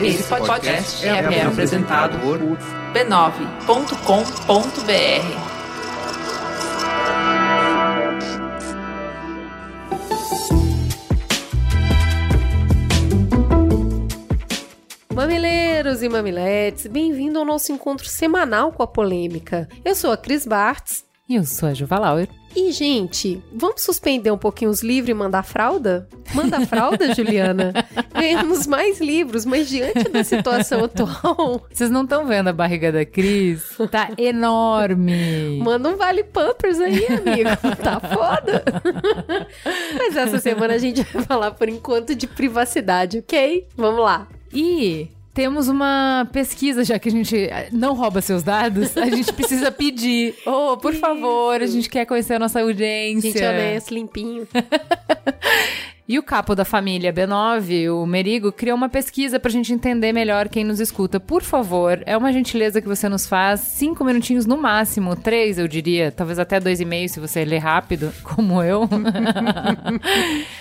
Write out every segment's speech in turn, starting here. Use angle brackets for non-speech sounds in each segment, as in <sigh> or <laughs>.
Esse podcast é, é apresentado por b9.com.br. Mamileiros e mamiletes, bem-vindo ao nosso encontro semanal com a polêmica. Eu sou a Cris Bartz. E eu sou a Juva Lauer. E, gente, vamos suspender um pouquinho os livros e mandar fralda? Manda fralda, <laughs> Juliana? Ganhamos mais livros, mas diante da situação atual. Vocês não estão vendo a barriga da Cris? Tá enorme. Manda um vale Pampers aí, amigo. <laughs> Tá foda. Mas essa semana a gente vai falar por enquanto de privacidade, ok? Vamos lá. E temos uma pesquisa, já que a gente não rouba seus dados, a gente <laughs> precisa pedir. Oh, por Isso. favor, a gente quer conhecer a nossa audiência. Gente honesto, limpinho. <laughs> E o capo da família B9, o Merigo, criou uma pesquisa pra gente entender melhor quem nos escuta. Por favor, é uma gentileza que você nos faz. Cinco minutinhos no máximo, três eu diria, talvez até dois e meio se você ler rápido, <laughs> como eu.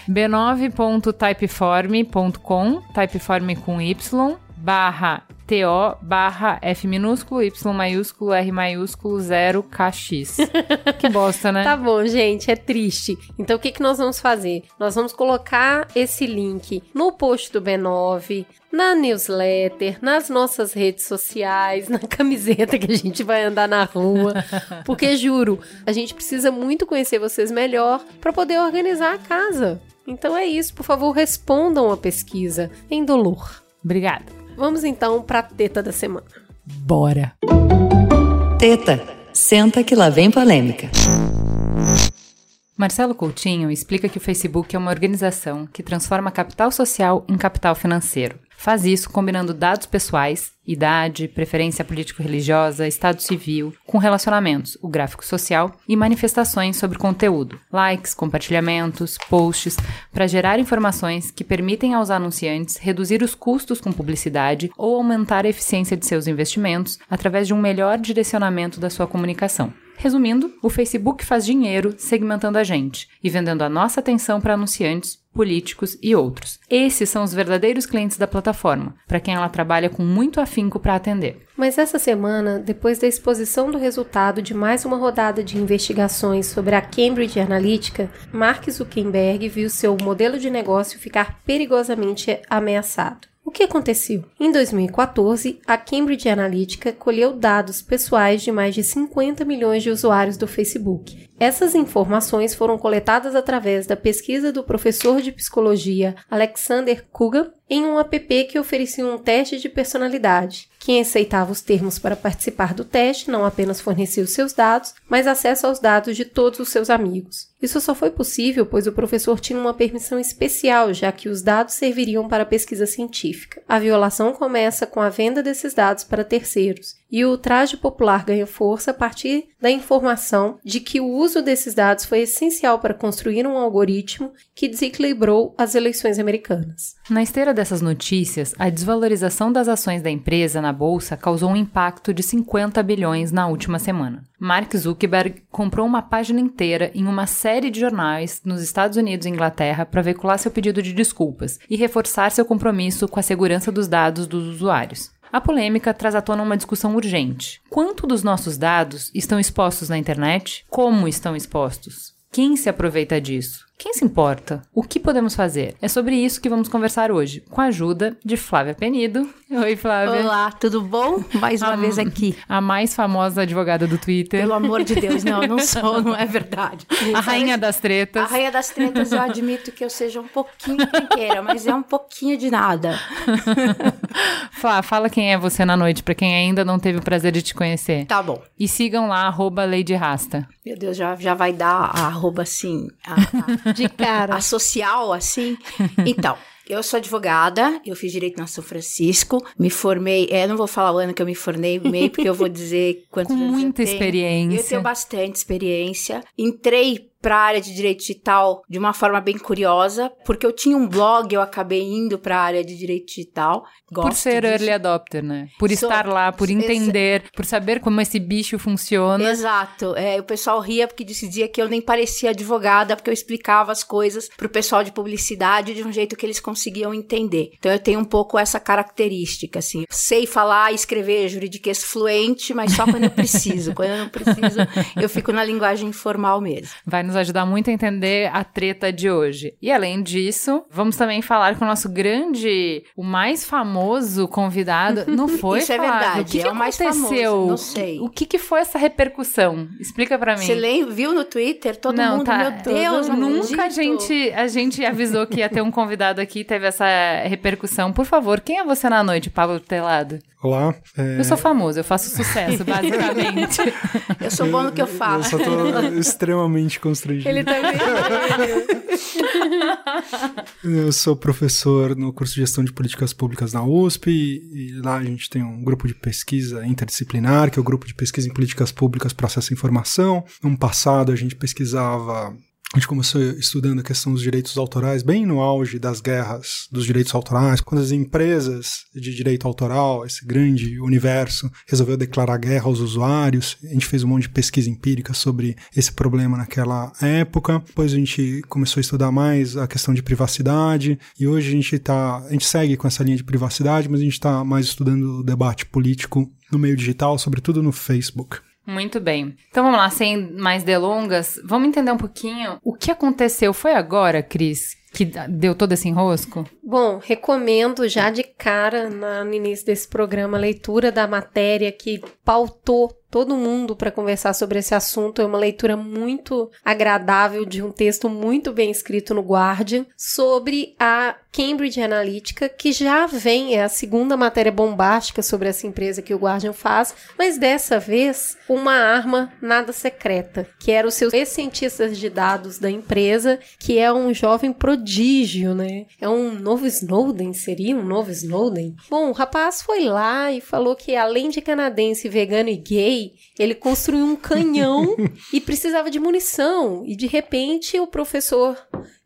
b9.typeform.com, typeform com Y, barra TO barra F minúsculo, Y maiúsculo, R maiúsculo, 0 KX. <laughs> que bosta, né? Tá bom, gente, é triste. Então o que, que nós vamos fazer? Nós vamos colocar esse link no post do B9, na newsletter, nas nossas redes sociais, na camiseta que a gente vai andar na rua. <laughs> Porque juro, a gente precisa muito conhecer vocês melhor para poder organizar a casa. Então é isso, por favor, respondam a pesquisa em dolor. Obrigada. Vamos então para a teta da semana. Bora! Teta, senta que lá vem polêmica. Marcelo Coutinho explica que o Facebook é uma organização que transforma capital social em capital financeiro. Faz isso combinando dados pessoais, idade, preferência político-religiosa, estado civil, com relacionamentos, o gráfico social e manifestações sobre conteúdo, likes, compartilhamentos, posts, para gerar informações que permitem aos anunciantes reduzir os custos com publicidade ou aumentar a eficiência de seus investimentos através de um melhor direcionamento da sua comunicação. Resumindo, o Facebook faz dinheiro segmentando a gente e vendendo a nossa atenção para anunciantes, políticos e outros. Esses são os verdadeiros clientes da plataforma, para quem ela trabalha com muito afinco para atender. Mas essa semana, depois da exposição do resultado de mais uma rodada de investigações sobre a Cambridge Analytica, Mark Zuckerberg viu seu modelo de negócio ficar perigosamente ameaçado. O que aconteceu? Em 2014, a Cambridge Analytica colheu dados pessoais de mais de 50 milhões de usuários do Facebook. Essas informações foram coletadas através da pesquisa do professor de psicologia Alexander Kugan em um app que oferecia um teste de personalidade. Quem aceitava os termos para participar do teste não apenas fornecia os seus dados, mas acesso aos dados de todos os seus amigos. Isso só foi possível pois o professor tinha uma permissão especial, já que os dados serviriam para pesquisa científica. A violação começa com a venda desses dados para terceiros, e o ultraje popular ganha força a partir da informação de que o uso desses dados foi essencial para construir um algoritmo que desequilibrou as eleições americanas. Na esteira dessas notícias, a desvalorização das ações da empresa na bolsa causou um impacto de 50 bilhões na última semana. Mark Zuckerberg comprou uma página inteira em uma série de jornais nos Estados Unidos e Inglaterra para veicular seu pedido de desculpas e reforçar seu compromisso com a segurança dos dados dos usuários. A polêmica traz à tona uma discussão urgente. Quanto dos nossos dados estão expostos na internet? Como estão expostos? Quem se aproveita disso? Quem se importa? O que podemos fazer? É sobre isso que vamos conversar hoje, com a ajuda de Flávia Penido. Oi, Flávia. Olá, tudo bom? Mais uma a, vez aqui. A mais famosa advogada do Twitter. Pelo amor de Deus, não, não sou, <laughs> não é verdade. A rainha das tretas. A rainha das tretas, eu admito que eu seja um pouquinho inteira, mas é um pouquinho de nada. <laughs> Flá, fala quem é você na noite, para quem ainda não teve o prazer de te conhecer. Tá bom. E sigam lá, arroba Lady Rasta. Meu Deus, já, já vai dar a arroba assim. A, a de cara. <laughs> A social, assim. Então, eu sou advogada, eu fiz direito na São Francisco, me formei, é, não vou falar o ano que eu me formei, porque eu vou dizer quantos Com anos muita eu experiência. Eu tenho bastante experiência. Entrei para a área de direito digital de uma forma bem curiosa, porque eu tinha um blog, eu acabei indo para a área de direito digital. Gosto por ser disso. early adopter, né? Por estar lá, por entender, por saber como esse bicho funciona. Exato. É, o pessoal ria porque dizia que eu nem parecia advogada, porque eu explicava as coisas pro pessoal de publicidade de um jeito que eles conseguiam entender. Então eu tenho um pouco essa característica, assim. Sei falar e escrever juridiquês fluente, mas só quando eu preciso. quando eu não preciso, eu fico na linguagem informal mesmo. Vai nos ajudar muito a entender a treta de hoje. E além disso, vamos também falar com o nosso grande, o mais famoso convidado. Não <laughs> foi, Isso é verdade. O que, é que o mais aconteceu? Famoso, não sei. O que, que foi essa repercussão? Explica para mim. Você viu no Twitter? Todo não, mundo, tá, meu Deus, Nunca a gente, a gente avisou que ia ter um convidado aqui, teve essa repercussão. Por favor, quem é você na noite, Pablo Telado? Olá. É... Eu sou famoso, eu faço sucesso, <laughs> basicamente. eu sou bom no que eu faço. Eu só tô extremamente constrangido. Ele tá Eu sou professor no curso de Gestão de Políticas Públicas na USP e lá a gente tem um grupo de pesquisa interdisciplinar, que é o grupo de pesquisa em políticas públicas, processo e informação. No passado a gente pesquisava a gente começou estudando a questão dos direitos autorais bem no auge das guerras dos direitos autorais, quando as empresas de direito autoral, esse grande universo, resolveu declarar guerra aos usuários. A gente fez um monte de pesquisa empírica sobre esse problema naquela época. Depois a gente começou a estudar mais a questão de privacidade e hoje a gente tá, a gente segue com essa linha de privacidade, mas a gente está mais estudando o debate político no meio digital, sobretudo no Facebook. Muito bem. Então vamos lá, sem mais delongas, vamos entender um pouquinho o que aconteceu. Foi agora, Cris, que deu todo esse enrosco? Bom, recomendo já de cara na, no início desse programa a leitura da matéria que pautou todo mundo para conversar sobre esse assunto. É uma leitura muito agradável de um texto muito bem escrito no Guardian sobre a Cambridge Analytica, que já vem, é a segunda matéria bombástica sobre essa empresa que o Guardian faz, mas dessa vez uma arma nada secreta, que era os seus cientistas de dados da empresa, que é um jovem prodígio, né? É um novo Snowden, seria um novo Snowden? Bom, o rapaz foi lá e falou que além de canadense, vegano e gay, ele construiu um canhão <laughs> e precisava de munição. E de repente o professor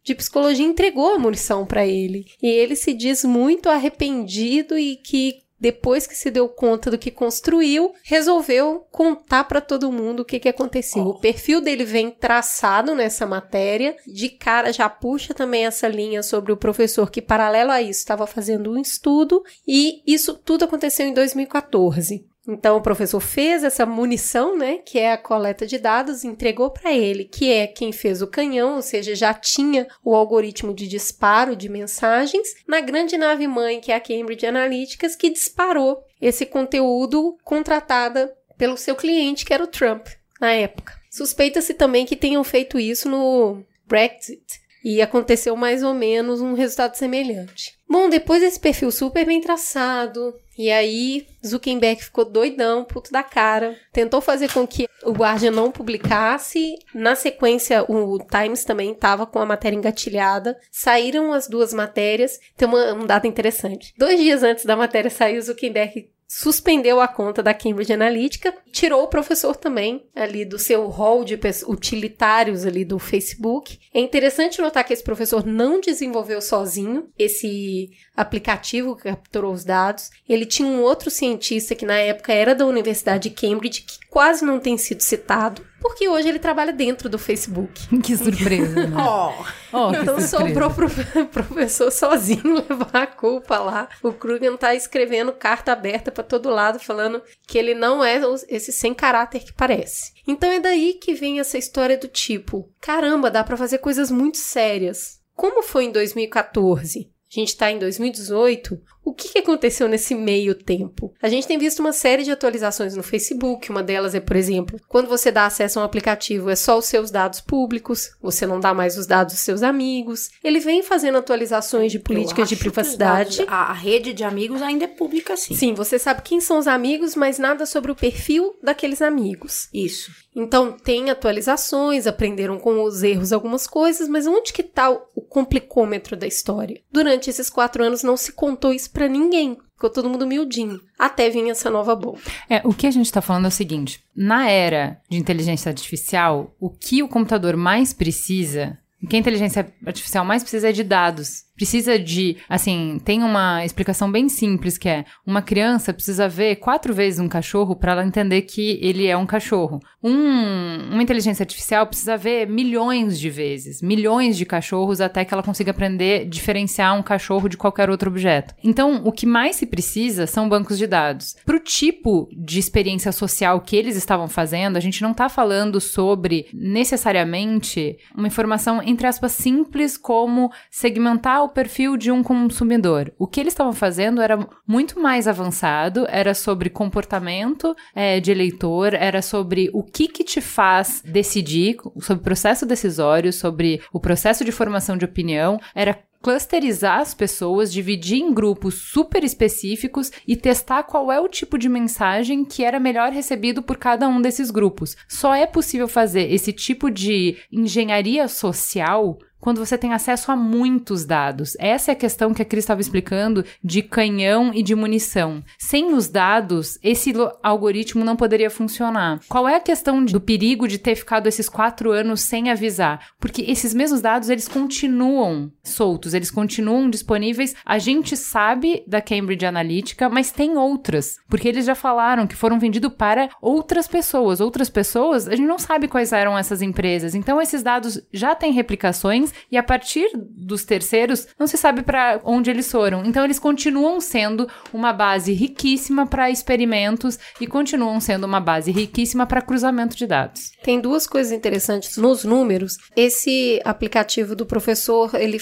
de psicologia entregou a munição para ele. E ele se diz muito arrependido e que depois que se deu conta do que construiu, resolveu contar para todo mundo o que, que aconteceu. Oh. O perfil dele vem traçado nessa matéria, de cara já puxa também essa linha sobre o professor que, paralelo a isso, estava fazendo um estudo, e isso tudo aconteceu em 2014. Então o professor fez essa munição, né, que é a coleta de dados, entregou para ele, que é quem fez o canhão, ou seja, já tinha o algoritmo de disparo de mensagens, na grande nave mãe, que é a Cambridge Analytica, que disparou esse conteúdo contratada pelo seu cliente, que era o Trump, na época. Suspeita-se também que tenham feito isso no Brexit, e aconteceu mais ou menos um resultado semelhante. Bom, depois desse perfil super bem traçado, e aí Zuckerberg ficou doidão, puto da cara, tentou fazer com que o Guardian não publicasse. Na sequência, o Times também estava com a matéria engatilhada. Saíram as duas matérias. Tem uma, um dado interessante. Dois dias antes da matéria sair, Zuckerberg suspendeu a conta da Cambridge Analytica, tirou o professor também ali do seu hall de utilitários ali do Facebook. É interessante notar que esse professor não desenvolveu sozinho esse aplicativo que capturou os dados. Ele tinha um outro cientista que na época era da Universidade de Cambridge que quase não tem sido citado porque hoje ele trabalha dentro do Facebook. <laughs> Que surpresa, né? oh. oh então sobrou pro <laughs> professor sozinho <laughs> levar a culpa lá. O Kruger tá escrevendo carta aberta para todo lado, falando que ele não é esse sem caráter que parece. Então é daí que vem essa história do tipo: caramba, dá para fazer coisas muito sérias. Como foi em 2014? A gente está em 2018. O que, que aconteceu nesse meio tempo? A gente tem visto uma série de atualizações no Facebook. Uma delas é, por exemplo, quando você dá acesso a um aplicativo, é só os seus dados públicos, você não dá mais os dados dos seus amigos. Ele vem fazendo atualizações de políticas de privacidade. Dados, a, a rede de amigos ainda é pública, sim. Sim, você sabe quem são os amigos, mas nada sobre o perfil daqueles amigos. Isso. Então, tem atualizações, aprenderam com os erros algumas coisas, mas onde que está o complicômetro da história? Durante esses quatro anos não se contou isso para ninguém. Ficou todo mundo miudinho. Até vir essa nova bomba. É, o que a gente está falando é o seguinte: na era de inteligência artificial, o que o computador mais precisa, o que a inteligência artificial mais precisa é de dados. Precisa de, assim, tem uma explicação bem simples que é: uma criança precisa ver quatro vezes um cachorro para ela entender que ele é um cachorro. Um, uma inteligência artificial precisa ver milhões de vezes, milhões de cachorros até que ela consiga aprender a diferenciar um cachorro de qualquer outro objeto. Então, o que mais se precisa são bancos de dados. Para o tipo de experiência social que eles estavam fazendo, a gente não está falando sobre necessariamente uma informação entre aspas simples como segmentar o perfil de um consumidor. O que eles estavam fazendo era muito mais avançado, era sobre comportamento é, de eleitor, era sobre o que que te faz decidir, sobre o processo decisório, sobre o processo de formação de opinião, era clusterizar as pessoas, dividir em grupos super específicos e testar qual é o tipo de mensagem que era melhor recebido por cada um desses grupos. Só é possível fazer esse tipo de engenharia social quando você tem acesso a muitos dados. Essa é a questão que a Cris estava explicando de canhão e de munição. Sem os dados, esse algoritmo não poderia funcionar. Qual é a questão do perigo de ter ficado esses quatro anos sem avisar? Porque esses mesmos dados, eles continuam soltos, eles continuam disponíveis. A gente sabe da Cambridge Analytica, mas tem outras. Porque eles já falaram que foram vendidos para outras pessoas. Outras pessoas, a gente não sabe quais eram essas empresas. Então, esses dados já têm replicações e a partir dos terceiros não se sabe para onde eles foram. Então eles continuam sendo uma base riquíssima para experimentos e continuam sendo uma base riquíssima para cruzamento de dados. Tem duas coisas interessantes nos números. Esse aplicativo do professor, ele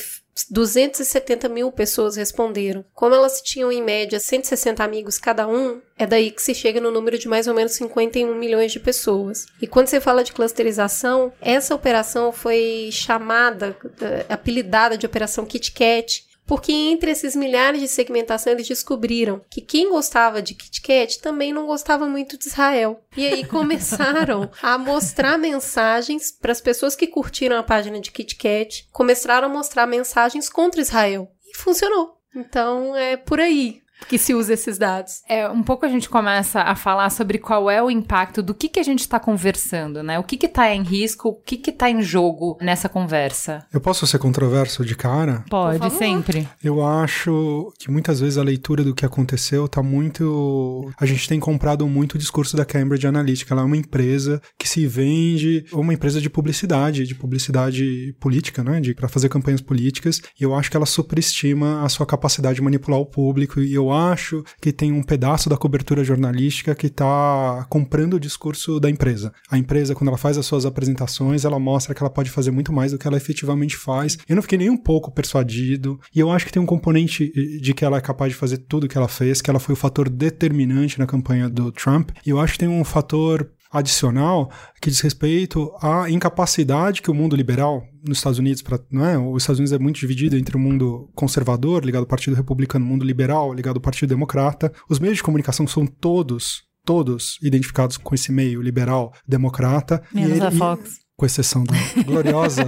270 mil pessoas responderam. Como elas tinham em média 160 amigos cada um, é daí que se chega no número de mais ou menos 51 milhões de pessoas. E quando você fala de clusterização, essa operação foi chamada, eh, apelidada de Operação Kit Kat, porque entre esses milhares de segmentação eles descobriram que quem gostava de Kit Kat também não gostava muito de Israel. E aí <laughs> começaram a mostrar mensagens para as pessoas que curtiram a página de Kit Kat, começaram a mostrar mensagens contra Israel. E funcionou. Então é por aí que se usa esses dados. É, um pouco a gente começa a falar sobre qual é o impacto do que, que a gente está conversando, né? O que está em risco, o que está em jogo nessa conversa. Eu posso ser controverso de cara? Pode, sempre. Eu acho que muitas vezes a leitura do que aconteceu está muito. A gente tem comprado muito o discurso da Cambridge Analytica. Ela é uma empresa que se vende, uma empresa de publicidade, de publicidade política, né? Para fazer campanhas políticas. E eu acho que ela superestima a sua capacidade de manipular o público. E eu acho que tem um pedaço da cobertura jornalística que está comprando o discurso da empresa. A empresa, quando ela faz as suas apresentações, ela mostra que ela pode fazer muito mais do que ela efetivamente faz. Eu não fiquei nem um pouco persuadido. E eu acho que tem um componente de que ela é capaz de fazer tudo o que ela fez, que ela foi o fator determinante na campanha do Trump. E eu acho que tem um fator adicional que diz respeito à incapacidade que o mundo liberal nos Estados Unidos, pra, não é? os Estados Unidos é muito dividido entre o mundo conservador, ligado ao Partido Republicano, o mundo liberal, ligado ao Partido Democrata. Os meios de comunicação são todos todos identificados com esse meio liberal democrata. Menos e ele, a Fox. com exceção da gloriosa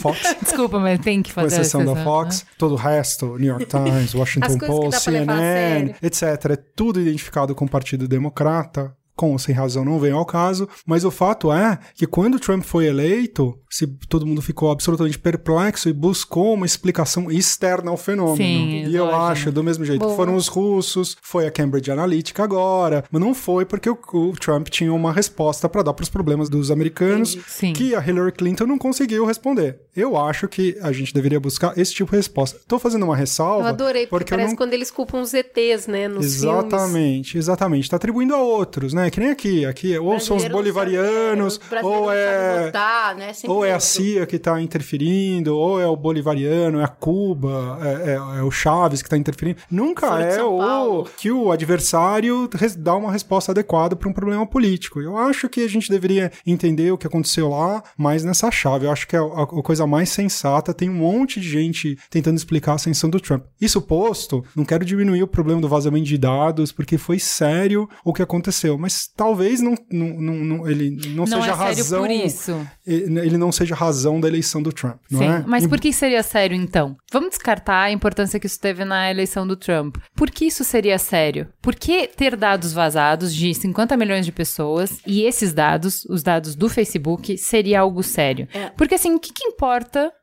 Fox. <laughs> Desculpa, mas tem que fazer Com exceção, exceção da Fox, né? todo o resto, New York Times, Washington Post, CNN, etc. É tudo identificado com o Partido Democrata, com ou sem razão não vem ao caso, mas o fato é que quando Trump foi eleito, se todo mundo ficou absolutamente perplexo e buscou uma explicação externa ao fenômeno. Sim, e eu acho, do mesmo jeito, Boa. foram os russos, foi a Cambridge Analytica agora, mas não foi porque o, o Trump tinha uma resposta para dar para os problemas dos americanos Sim. que a Hillary Clinton não conseguiu responder. Eu acho que a gente deveria buscar esse tipo de resposta. Estou fazendo uma ressalva. Eu adorei, porque, porque parece não... quando eles culpam os ETs, né, nos Exatamente, filmes. exatamente. Está atribuindo a outros, né? Que nem aqui. Aqui ou são os bolivarianos, ou é. Votar, né? ou é a CIA que está interferindo, ou é o bolivariano, é a Cuba, é, é, é o Chaves que está interferindo. Nunca é o que o adversário dá uma resposta adequada para um problema político. Eu acho que a gente deveria entender o que aconteceu lá, mais nessa chave. Eu acho que é a, a coisa mais sensata. Tem um monte de gente tentando explicar a ascensão do Trump. Isso posto, não quero diminuir o problema do vazamento de dados, porque foi sério o que aconteceu, mas talvez não, não, não, ele não, não seja é razão. Por isso. Ele não seja razão da eleição do Trump, não Sim, é? Mas por que seria sério então? Vamos descartar a importância que isso teve na eleição do Trump. Por que isso seria sério? Por que ter dados vazados de 50 milhões de pessoas e esses dados, os dados do Facebook, seria algo sério? É. Porque assim, o que, que importa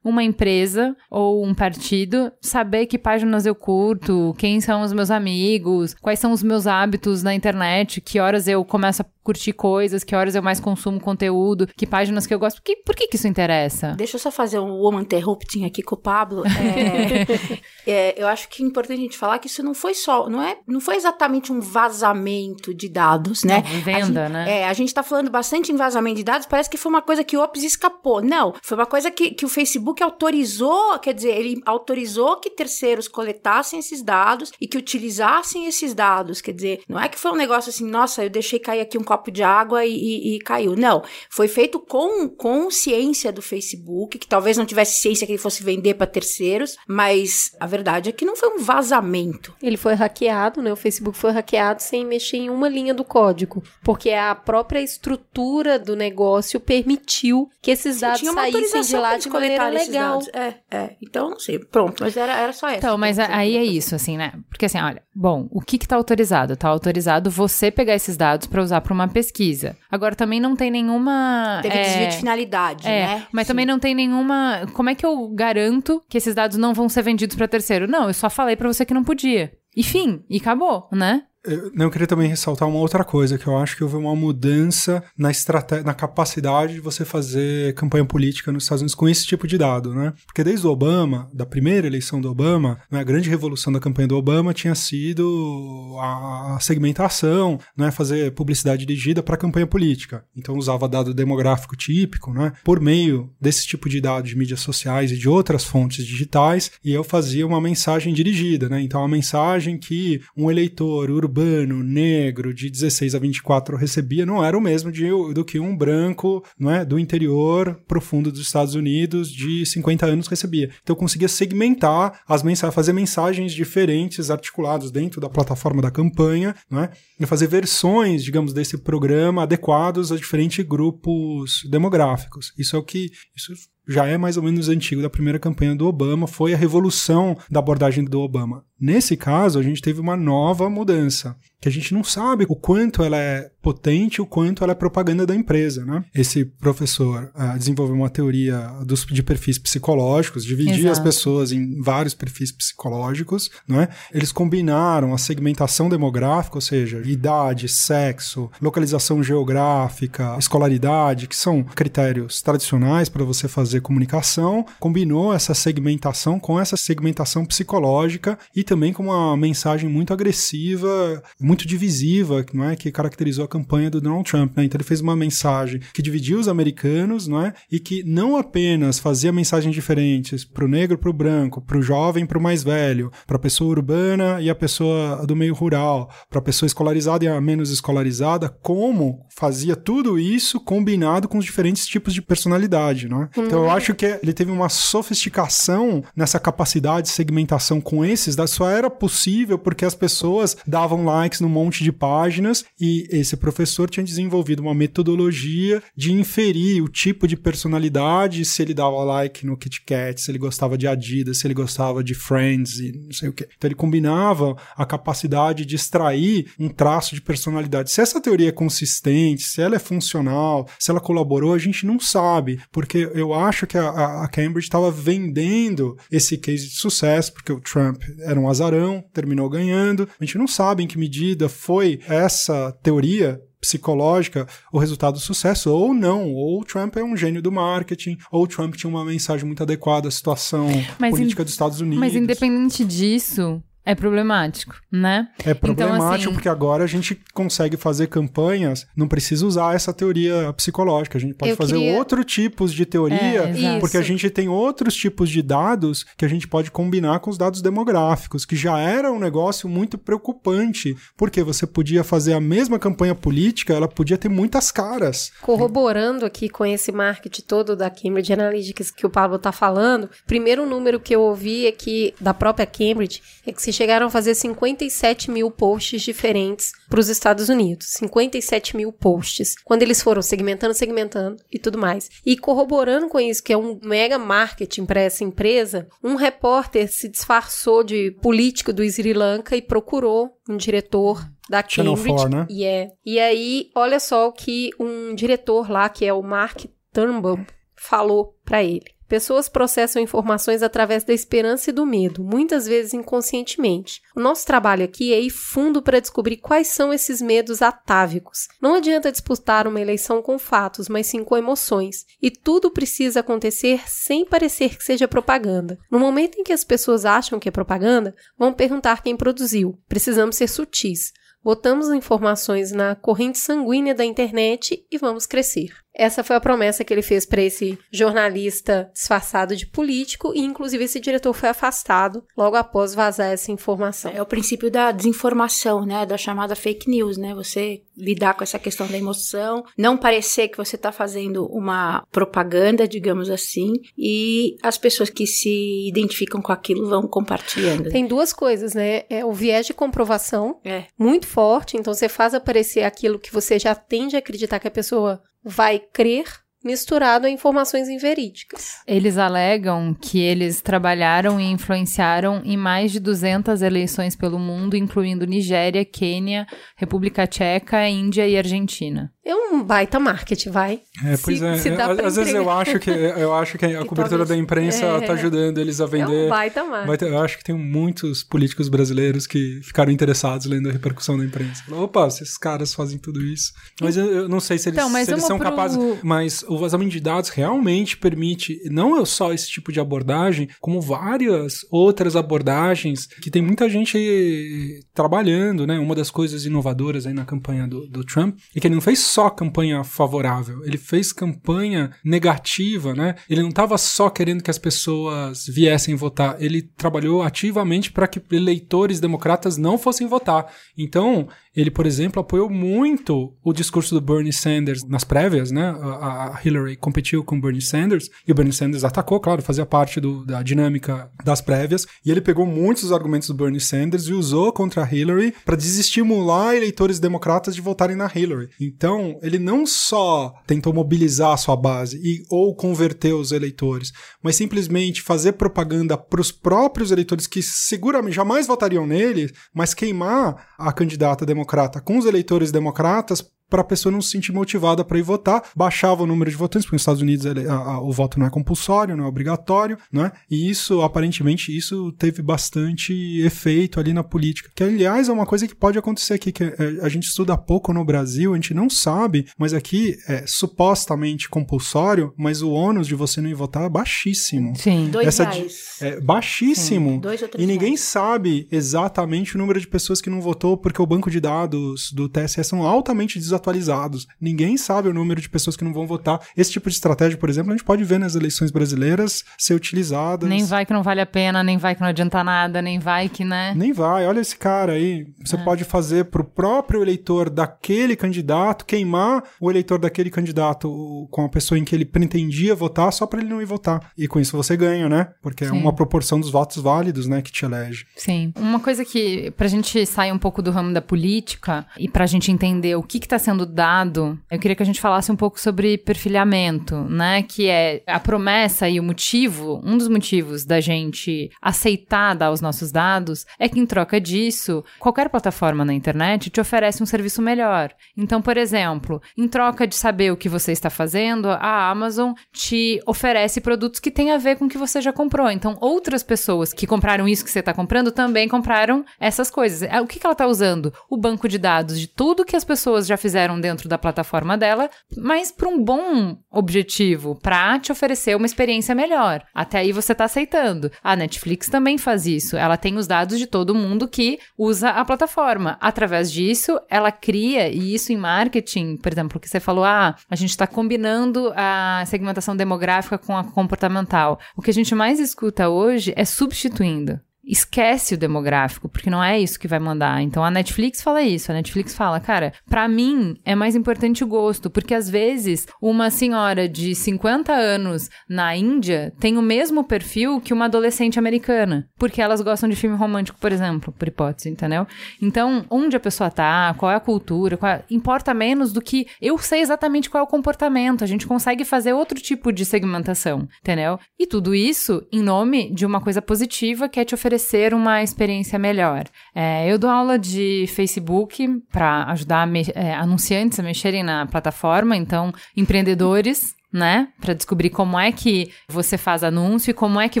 uma empresa ou um partido saber que páginas eu curto, quem são os meus amigos, quais são os meus hábitos na internet, que horas eu começo a curtir coisas, que horas eu mais consumo conteúdo, que páginas que eu gosto. Por que, por que, que isso interessa? Deixa eu só fazer um woman interrupting aqui com o Pablo. É, <laughs> é, eu acho que é importante a gente falar que isso não foi só, não é, não foi exatamente um vazamento de dados, né? Não, venda, gente, né? É, a gente tá falando bastante em vazamento de dados, parece que foi uma coisa que o Ops escapou. Não, foi uma coisa que, que o Facebook autorizou, quer dizer, ele autorizou que terceiros coletassem esses dados e que utilizassem esses dados. Quer dizer, não é que foi um negócio assim, nossa, eu deixei cair aqui um copo de água e, e, e caiu. Não, foi feito com, com ciência do Facebook, que talvez não tivesse ciência que ele fosse vender para terceiros, mas a verdade é que não foi um vazamento. Ele foi hackeado, né? O Facebook foi hackeado sem mexer em uma linha do código, porque a própria estrutura do negócio permitiu que esses dados saíssem de lá de maneira legal. É, é. Então, não sei. Pronto, mas era, era só essa. Então, mas aí é isso, assim, né? Porque assim, olha, bom, o que que tá autorizado? Tá autorizado você pegar esses dados para usar para uma pesquisa. Agora também não tem nenhuma. Teve é, desvio de finalidade, é, né? Mas Sim. também não tem nenhuma. Como é que eu garanto que esses dados não vão ser vendidos para terceiro? Não, eu só falei para você que não podia. E fim, e acabou, né? Eu, eu queria também ressaltar uma outra coisa, que eu acho que houve uma mudança na estratégia, na capacidade de você fazer campanha política nos Estados Unidos com esse tipo de dado, né? Porque desde o Obama, da primeira eleição do Obama, né, a grande revolução da campanha do Obama tinha sido a segmentação, né, fazer publicidade dirigida para campanha política. Então usava dado demográfico típico, né, por meio desse tipo de dados de mídias sociais e de outras fontes digitais, e eu fazia uma mensagem dirigida, né? Então a mensagem que um eleitor urbano urbano, negro, de 16 a 24 recebia não era o mesmo de, do que um branco não é, do interior profundo dos Estados Unidos de 50 anos recebia. Então eu conseguia segmentar as mensagens, fazer mensagens diferentes articuladas dentro da plataforma da campanha, não é? e fazer versões, digamos, desse programa adequados a diferentes grupos demográficos. Isso é o que isso já é mais ou menos antigo da primeira campanha do Obama, foi a revolução da abordagem do Obama. Nesse caso, a gente teve uma nova mudança, que a gente não sabe o quanto ela é potente, o quanto ela é propaganda da empresa, né? Esse professor uh, desenvolveu uma teoria dos, de perfis psicológicos, dividia as pessoas em vários perfis psicológicos, né? Eles combinaram a segmentação demográfica, ou seja, idade, sexo, localização geográfica, escolaridade, que são critérios tradicionais para você fazer comunicação, combinou essa segmentação com essa segmentação psicológica e também com uma mensagem muito agressiva, muito divisiva, não é, que caracterizou a campanha do Donald Trump, né? Então ele fez uma mensagem que dividia os americanos, não é, e que não apenas fazia mensagens diferentes para o negro, para o branco, para o jovem, para o mais velho, para a pessoa urbana e a pessoa do meio rural, para a pessoa escolarizada e a menos escolarizada, como fazia tudo isso combinado com os diferentes tipos de personalidade, não é? Então eu acho que ele teve uma sofisticação nessa capacidade de segmentação com esses dados só era possível porque as pessoas davam likes num monte de páginas e esse professor tinha desenvolvido uma metodologia de inferir o tipo de personalidade, se ele dava like no Kit Kat, se ele gostava de Adidas, se ele gostava de Friends e não sei o que. Então ele combinava a capacidade de extrair um traço de personalidade. Se essa teoria é consistente, se ela é funcional, se ela colaborou, a gente não sabe, porque eu acho que a, a Cambridge estava vendendo esse case de sucesso, porque o Trump era um azarão, terminou ganhando. A gente não sabe em que medida foi essa teoria psicológica o resultado do sucesso, ou não, ou o Trump é um gênio do marketing, ou o Trump tinha uma mensagem muito adequada à situação mas política dos Estados Unidos. Mas independente disso, é problemático, né? É problemático então, assim... porque agora a gente consegue fazer campanhas, não precisa usar essa teoria psicológica, a gente pode Eu fazer queria... outro tipos de teoria, é, porque a gente tem outros tipos de dados que a gente pode combinar com os dados demográficos, que já era um negócio muito preocupante, porque você podia fazer a mesma campanha política, ela podia ter muitas caras. Corroborando aqui com esse marketing todo da Cambridge Analytics que o Pablo tá falando, primeiro número que eu ouvi é que da própria Cambridge é que se chegaram a fazer 57 mil posts diferentes para os Estados Unidos. 57 mil posts. Quando eles foram segmentando, segmentando e tudo mais. E corroborando com isso, que é um mega marketing para essa empresa, um repórter se disfarçou de político do Sri Lanka e procurou um diretor da Cambridge. 4, né? Yeah. E aí, olha só o que um diretor lá, que é o Mark Turnbull, falou para ele. Pessoas processam informações através da esperança e do medo, muitas vezes inconscientemente. O nosso trabalho aqui é ir fundo para descobrir quais são esses medos atávicos. Não adianta disputar uma eleição com fatos, mas sim com emoções. E tudo precisa acontecer sem parecer que seja propaganda. No momento em que as pessoas acham que é propaganda, vão perguntar quem produziu. Precisamos ser sutis. Botamos informações na corrente sanguínea da internet e vamos crescer. Essa foi a promessa que ele fez para esse jornalista disfarçado de político e inclusive esse diretor foi afastado logo após vazar essa informação. É o princípio da desinformação, né, da chamada fake news, né? Você lidar com essa questão da emoção, não parecer que você está fazendo uma propaganda, digamos assim, e as pessoas que se identificam com aquilo vão compartilhando. Tem duas coisas, né? É o viés de comprovação, é. muito forte, então você faz aparecer aquilo que você já tende a acreditar que a pessoa vai crer misturado a informações inverídicas. Eles alegam que eles trabalharam e influenciaram em mais de 200 eleições pelo mundo, incluindo Nigéria, Quênia, República Tcheca, Índia e Argentina. É um baita marketing, vai. É, pois se, é. Se às vezes eu acho que eu acho que a <laughs> cobertura da imprensa está é, ajudando eles a vender. É um baita marketing. Eu acho que tem muitos políticos brasileiros que ficaram interessados lendo a repercussão da imprensa. Opa, esses caras fazem tudo isso. Mas eu, eu não sei se eles, então, se eles são pro... capazes. Mas o vazamento de dados realmente permite não só esse tipo de abordagem, como várias outras abordagens que tem muita gente trabalhando, né? Uma das coisas inovadoras aí na campanha do, do Trump é que ele não fez só campanha favorável, ele fez campanha negativa, né? Ele não estava só querendo que as pessoas viessem votar, ele trabalhou ativamente para que eleitores democratas não fossem votar. Então, ele, por exemplo, apoiou muito o discurso do Bernie Sanders nas prévias, né? A, Hillary competiu com o Bernie Sanders e o Bernie Sanders atacou, claro, fazia parte do, da dinâmica das prévias. E ele pegou muitos argumentos do Bernie Sanders e usou contra a Hillary para desestimular eleitores democratas de votarem na Hillary. Então, ele não só tentou mobilizar a sua base e ou converter os eleitores, mas simplesmente fazer propaganda para os próprios eleitores que seguramente jamais votariam nele, mas queimar a candidata democrata democrata com os eleitores democratas para a pessoa não se sentir motivada para ir votar, baixava o número de votantes, porque nos Estados Unidos ele, a, a, o voto não é compulsório, não é obrigatório, né? E isso, aparentemente, isso teve bastante efeito ali na política, que aliás é uma coisa que pode acontecer aqui, que é, a gente estuda pouco no Brasil, a gente não sabe, mas aqui é supostamente compulsório, mas o ônus de você não ir votar é baixíssimo. Sim, dois Essa reais. É baixíssimo. Sim, dois ou três e ninguém reais. sabe exatamente o número de pessoas que não votou, porque o banco de dados do TSE são altamente desatualizados atualizados. Ninguém sabe o número de pessoas que não vão votar. Esse tipo de estratégia, por exemplo, a gente pode ver nas eleições brasileiras ser utilizada. Nem vai que não vale a pena, nem vai que não adianta nada, nem vai que, né? Nem vai. Olha esse cara aí. Você é. pode fazer pro próprio eleitor daquele candidato queimar o eleitor daquele candidato com a pessoa em que ele pretendia votar só para ele não ir votar. E com isso você ganha, né? Porque é Sim. é uma proporção dos votos válidos, né, que te elege. Sim. Uma coisa que pra gente sair um pouco do ramo da política e pra gente entender o que que tá sendo dado, eu queria que a gente falasse um pouco sobre perfilhamento, né? Que é a promessa e o motivo, um dos motivos da gente aceitar dar os nossos dados é que em troca disso, qualquer plataforma na internet te oferece um serviço melhor. Então, por exemplo, em troca de saber o que você está fazendo, a Amazon te oferece produtos que têm a ver com o que você já comprou. Então, outras pessoas que compraram isso que você está comprando também compraram essas coisas. É, o que, que ela está usando? O banco de dados de tudo que as pessoas já fizeram fizeram dentro da plataforma dela, mas para um bom objetivo, para te oferecer uma experiência melhor. Até aí você está aceitando. A Netflix também faz isso. Ela tem os dados de todo mundo que usa a plataforma. Através disso, ela cria, e isso em marketing, por exemplo, que você falou, ah, a gente está combinando a segmentação demográfica com a comportamental. O que a gente mais escuta hoje é substituindo. Esquece o demográfico, porque não é isso que vai mandar. Então a Netflix fala isso, a Netflix fala, cara, para mim é mais importante o gosto, porque às vezes uma senhora de 50 anos na Índia tem o mesmo perfil que uma adolescente americana, porque elas gostam de filme romântico, por exemplo, por hipótese, entendeu? Então, onde a pessoa tá, qual é a cultura, é... importa menos do que eu sei exatamente qual é o comportamento, a gente consegue fazer outro tipo de segmentação, entendeu? E tudo isso em nome de uma coisa positiva que é te oferecer uma experiência melhor. É, eu dou aula de Facebook para ajudar é, anunciantes a mexerem na plataforma, então empreendedores né? Para descobrir como é que você faz anúncio e como é que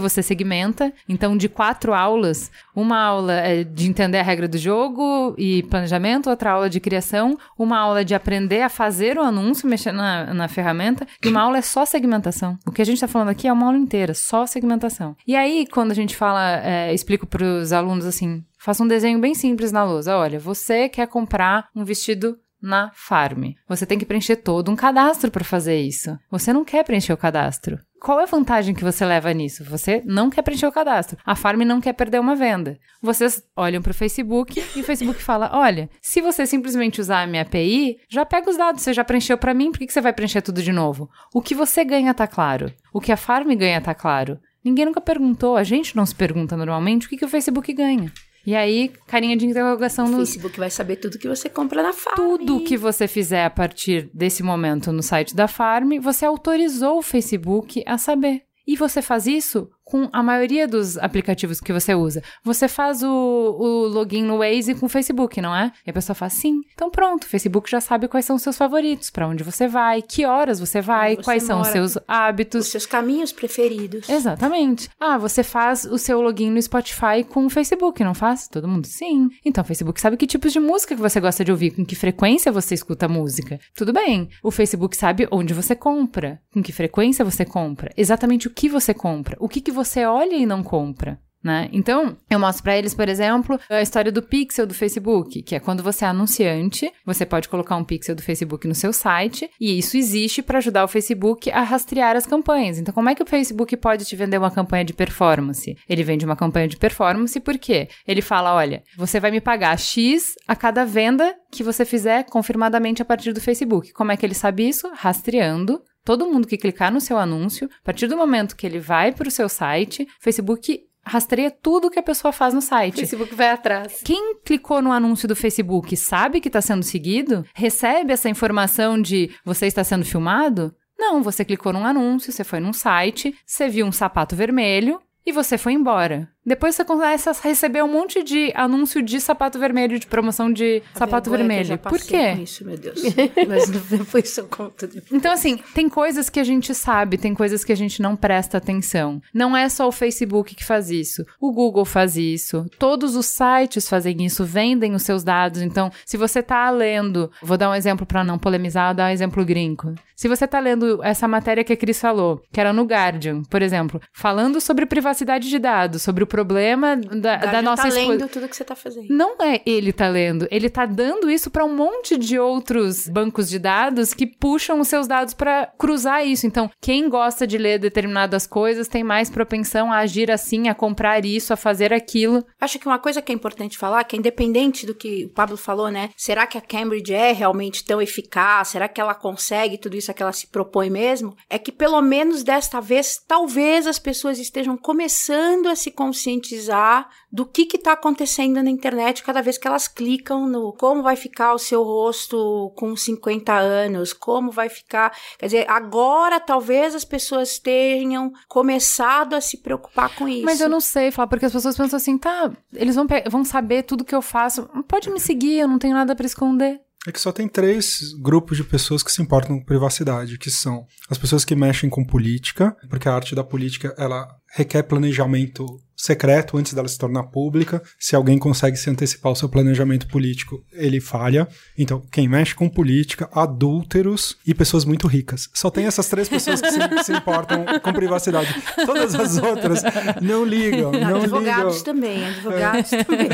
você segmenta. Então, de quatro aulas, uma aula é de entender a regra do jogo e planejamento, outra aula de criação, uma aula de aprender a fazer o anúncio, mexer na, na ferramenta, e uma aula é só segmentação. O que a gente está falando aqui é uma aula inteira, só segmentação. E aí, quando a gente fala, é, explico para os alunos assim, faça um desenho bem simples na lousa. Olha, você quer comprar um vestido na Farm. Você tem que preencher todo um cadastro para fazer isso. Você não quer preencher o cadastro. Qual é a vantagem que você leva nisso? Você não quer preencher o cadastro. A Farm não quer perder uma venda. Vocês olham para o Facebook e o Facebook fala: olha, se você simplesmente usar a minha API, já pega os dados, você já preencheu para mim, por que, que você vai preencher tudo de novo? O que você ganha tá claro. O que a Farm ganha tá claro. Ninguém nunca perguntou, a gente não se pergunta normalmente o que, que o Facebook ganha. E aí, carinha de interrogação no. O Facebook vai saber tudo que você compra na Farm. Tudo que você fizer a partir desse momento no site da Farm, você autorizou o Facebook a saber. E você faz isso com a maioria dos aplicativos que você usa. Você faz o, o login no Waze com o Facebook, não é? E a pessoa faz sim. Então pronto, o Facebook já sabe quais são os seus favoritos, para onde você vai, que horas você vai, você quais são os seus hábitos. Os seus caminhos preferidos. Exatamente. Ah, você faz o seu login no Spotify com o Facebook, não faz? Todo mundo sim. Então o Facebook sabe que tipos de música que você gosta de ouvir, com que frequência você escuta música. Tudo bem. O Facebook sabe onde você compra, com que frequência você compra, exatamente o que você compra, o que, que você olha e não compra. Né? Então, eu mostro para eles, por exemplo, a história do pixel do Facebook, que é quando você é anunciante, você pode colocar um pixel do Facebook no seu site, e isso existe para ajudar o Facebook a rastrear as campanhas. Então, como é que o Facebook pode te vender uma campanha de performance? Ele vende uma campanha de performance por quê? Ele fala: olha, você vai me pagar X a cada venda que você fizer confirmadamente a partir do Facebook. Como é que ele sabe isso? Rastreando todo mundo que clicar no seu anúncio, a partir do momento que ele vai para o seu site, Facebook rastreia tudo que a pessoa faz no site. Facebook vai atrás. Quem clicou no anúncio do Facebook sabe que está sendo seguido? Recebe essa informação de você está sendo filmado? Não, você clicou num anúncio, você foi num site, você viu um sapato vermelho e você foi embora. Depois você começa a receber um monte de anúncio de sapato vermelho, de promoção de a sapato vermelho. Por quê? Isso, meu Deus. Mas <laughs> depois eu conto. Depois. Então, assim, tem coisas que a gente sabe, tem coisas que a gente não presta atenção. Não é só o Facebook que faz isso. O Google faz isso. Todos os sites fazem isso, vendem os seus dados. Então, se você tá lendo, vou dar um exemplo para não polemizar, dar um exemplo gringo. Se você tá lendo essa matéria que a Cris falou, que era no Guardian, por exemplo, falando sobre privacidade de dados, sobre o problema da, da nossa tá lendo tudo que você tá fazendo. Não é ele tá lendo, ele tá dando isso para um monte de outros bancos de dados que puxam os seus dados para cruzar isso. Então, quem gosta de ler determinadas coisas tem mais propensão a agir assim, a comprar isso, a fazer aquilo. Acho que uma coisa que é importante falar, que é independente do que o Pablo falou, né? Será que a Cambridge é realmente tão eficaz? Será que ela consegue tudo isso que ela se propõe mesmo? É que pelo menos desta vez, talvez as pessoas estejam começando a se conscientizar conscientizar do que está acontecendo na internet cada vez que elas clicam no como vai ficar o seu rosto com 50 anos, como vai ficar. Quer dizer, agora talvez as pessoas tenham começado a se preocupar com isso. Mas eu não sei falar, porque as pessoas pensam assim, tá, eles vão, vão saber tudo que eu faço. Pode me seguir, eu não tenho nada para esconder. É que só tem três grupos de pessoas que se importam com privacidade, que são as pessoas que mexem com política, porque a arte da política ela requer planejamento secreto antes dela se tornar pública. Se alguém consegue se antecipar ao seu planejamento político, ele falha. Então, quem mexe com política, adúlteros e pessoas muito ricas. Só tem essas três pessoas que se, <laughs> se importam com privacidade. Todas as outras não ligam. Não advogados ligam. também, advogados é. também.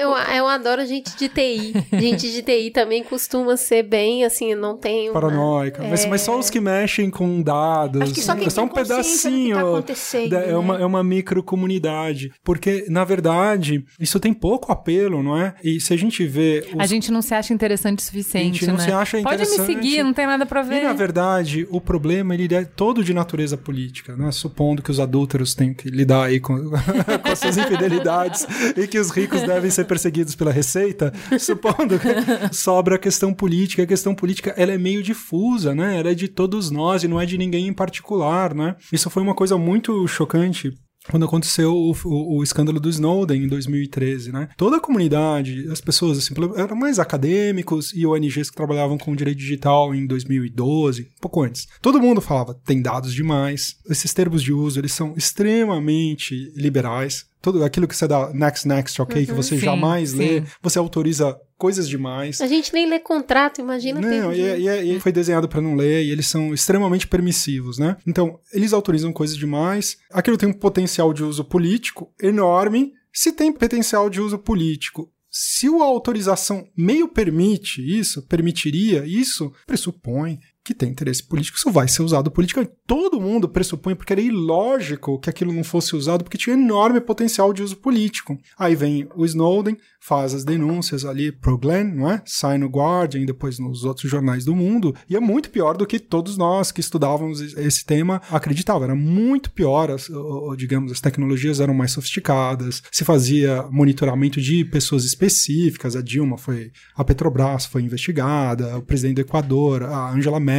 Eu, eu adoro gente de TI. Gente de TI também costuma ser bem, assim, não tem. Uma... Paranoica. É... Mas, mas, só os que mexem com dados. Acho que só quem é só um pedacinho. Tá é, uma, é uma microcomunicação comunidade, porque na verdade isso tem pouco apelo, não é? E se a gente vê os... a gente não se acha interessante o suficiente, a gente não né? se acha interessante. Pode me seguir, não tem nada para ver. E na verdade o problema ele é todo de natureza política, né? Supondo que os adúlteros têm que lidar aí com, <laughs> com as suas infidelidades e que os ricos devem ser perseguidos pela receita, supondo que sobra a questão política, a questão política ela é meio difusa, né? Ela é de todos nós e não é de ninguém em particular, né? Isso foi uma coisa muito chocante quando aconteceu o, o, o, escândalo do Snowden em 2013, né? Toda a comunidade, as pessoas assim, eram mais acadêmicos e ONGs que trabalhavam com direito digital em 2012, pouco antes. Todo mundo falava, tem dados demais. Esses termos de uso, eles são extremamente liberais tudo aquilo que você dá next, next, ok, uhum, que você sim, jamais sim. lê, você autoriza coisas demais. A gente nem lê contrato, imagina. Não, e, é, e, é, e, foi desenhado para não ler, e eles são extremamente permissivos, né? Então, eles autorizam coisas demais. Aquilo tem um potencial de uso político enorme. Se tem potencial de uso político se a autorização meio permite isso, permitiria isso, pressupõe que tem interesse político, isso vai ser usado politicamente. Todo mundo pressupõe, porque era ilógico que aquilo não fosse usado, porque tinha enorme potencial de uso político. Aí vem o Snowden, faz as denúncias ali pro Glenn, não é? Sai no Guardian depois nos outros jornais do mundo, e é muito pior do que todos nós que estudávamos esse tema acreditavam. Era muito pior, as, digamos, as tecnologias eram mais sofisticadas, se fazia monitoramento de pessoas específicas, a Dilma foi, a Petrobras foi investigada, o presidente do Equador, a Angela Merkel,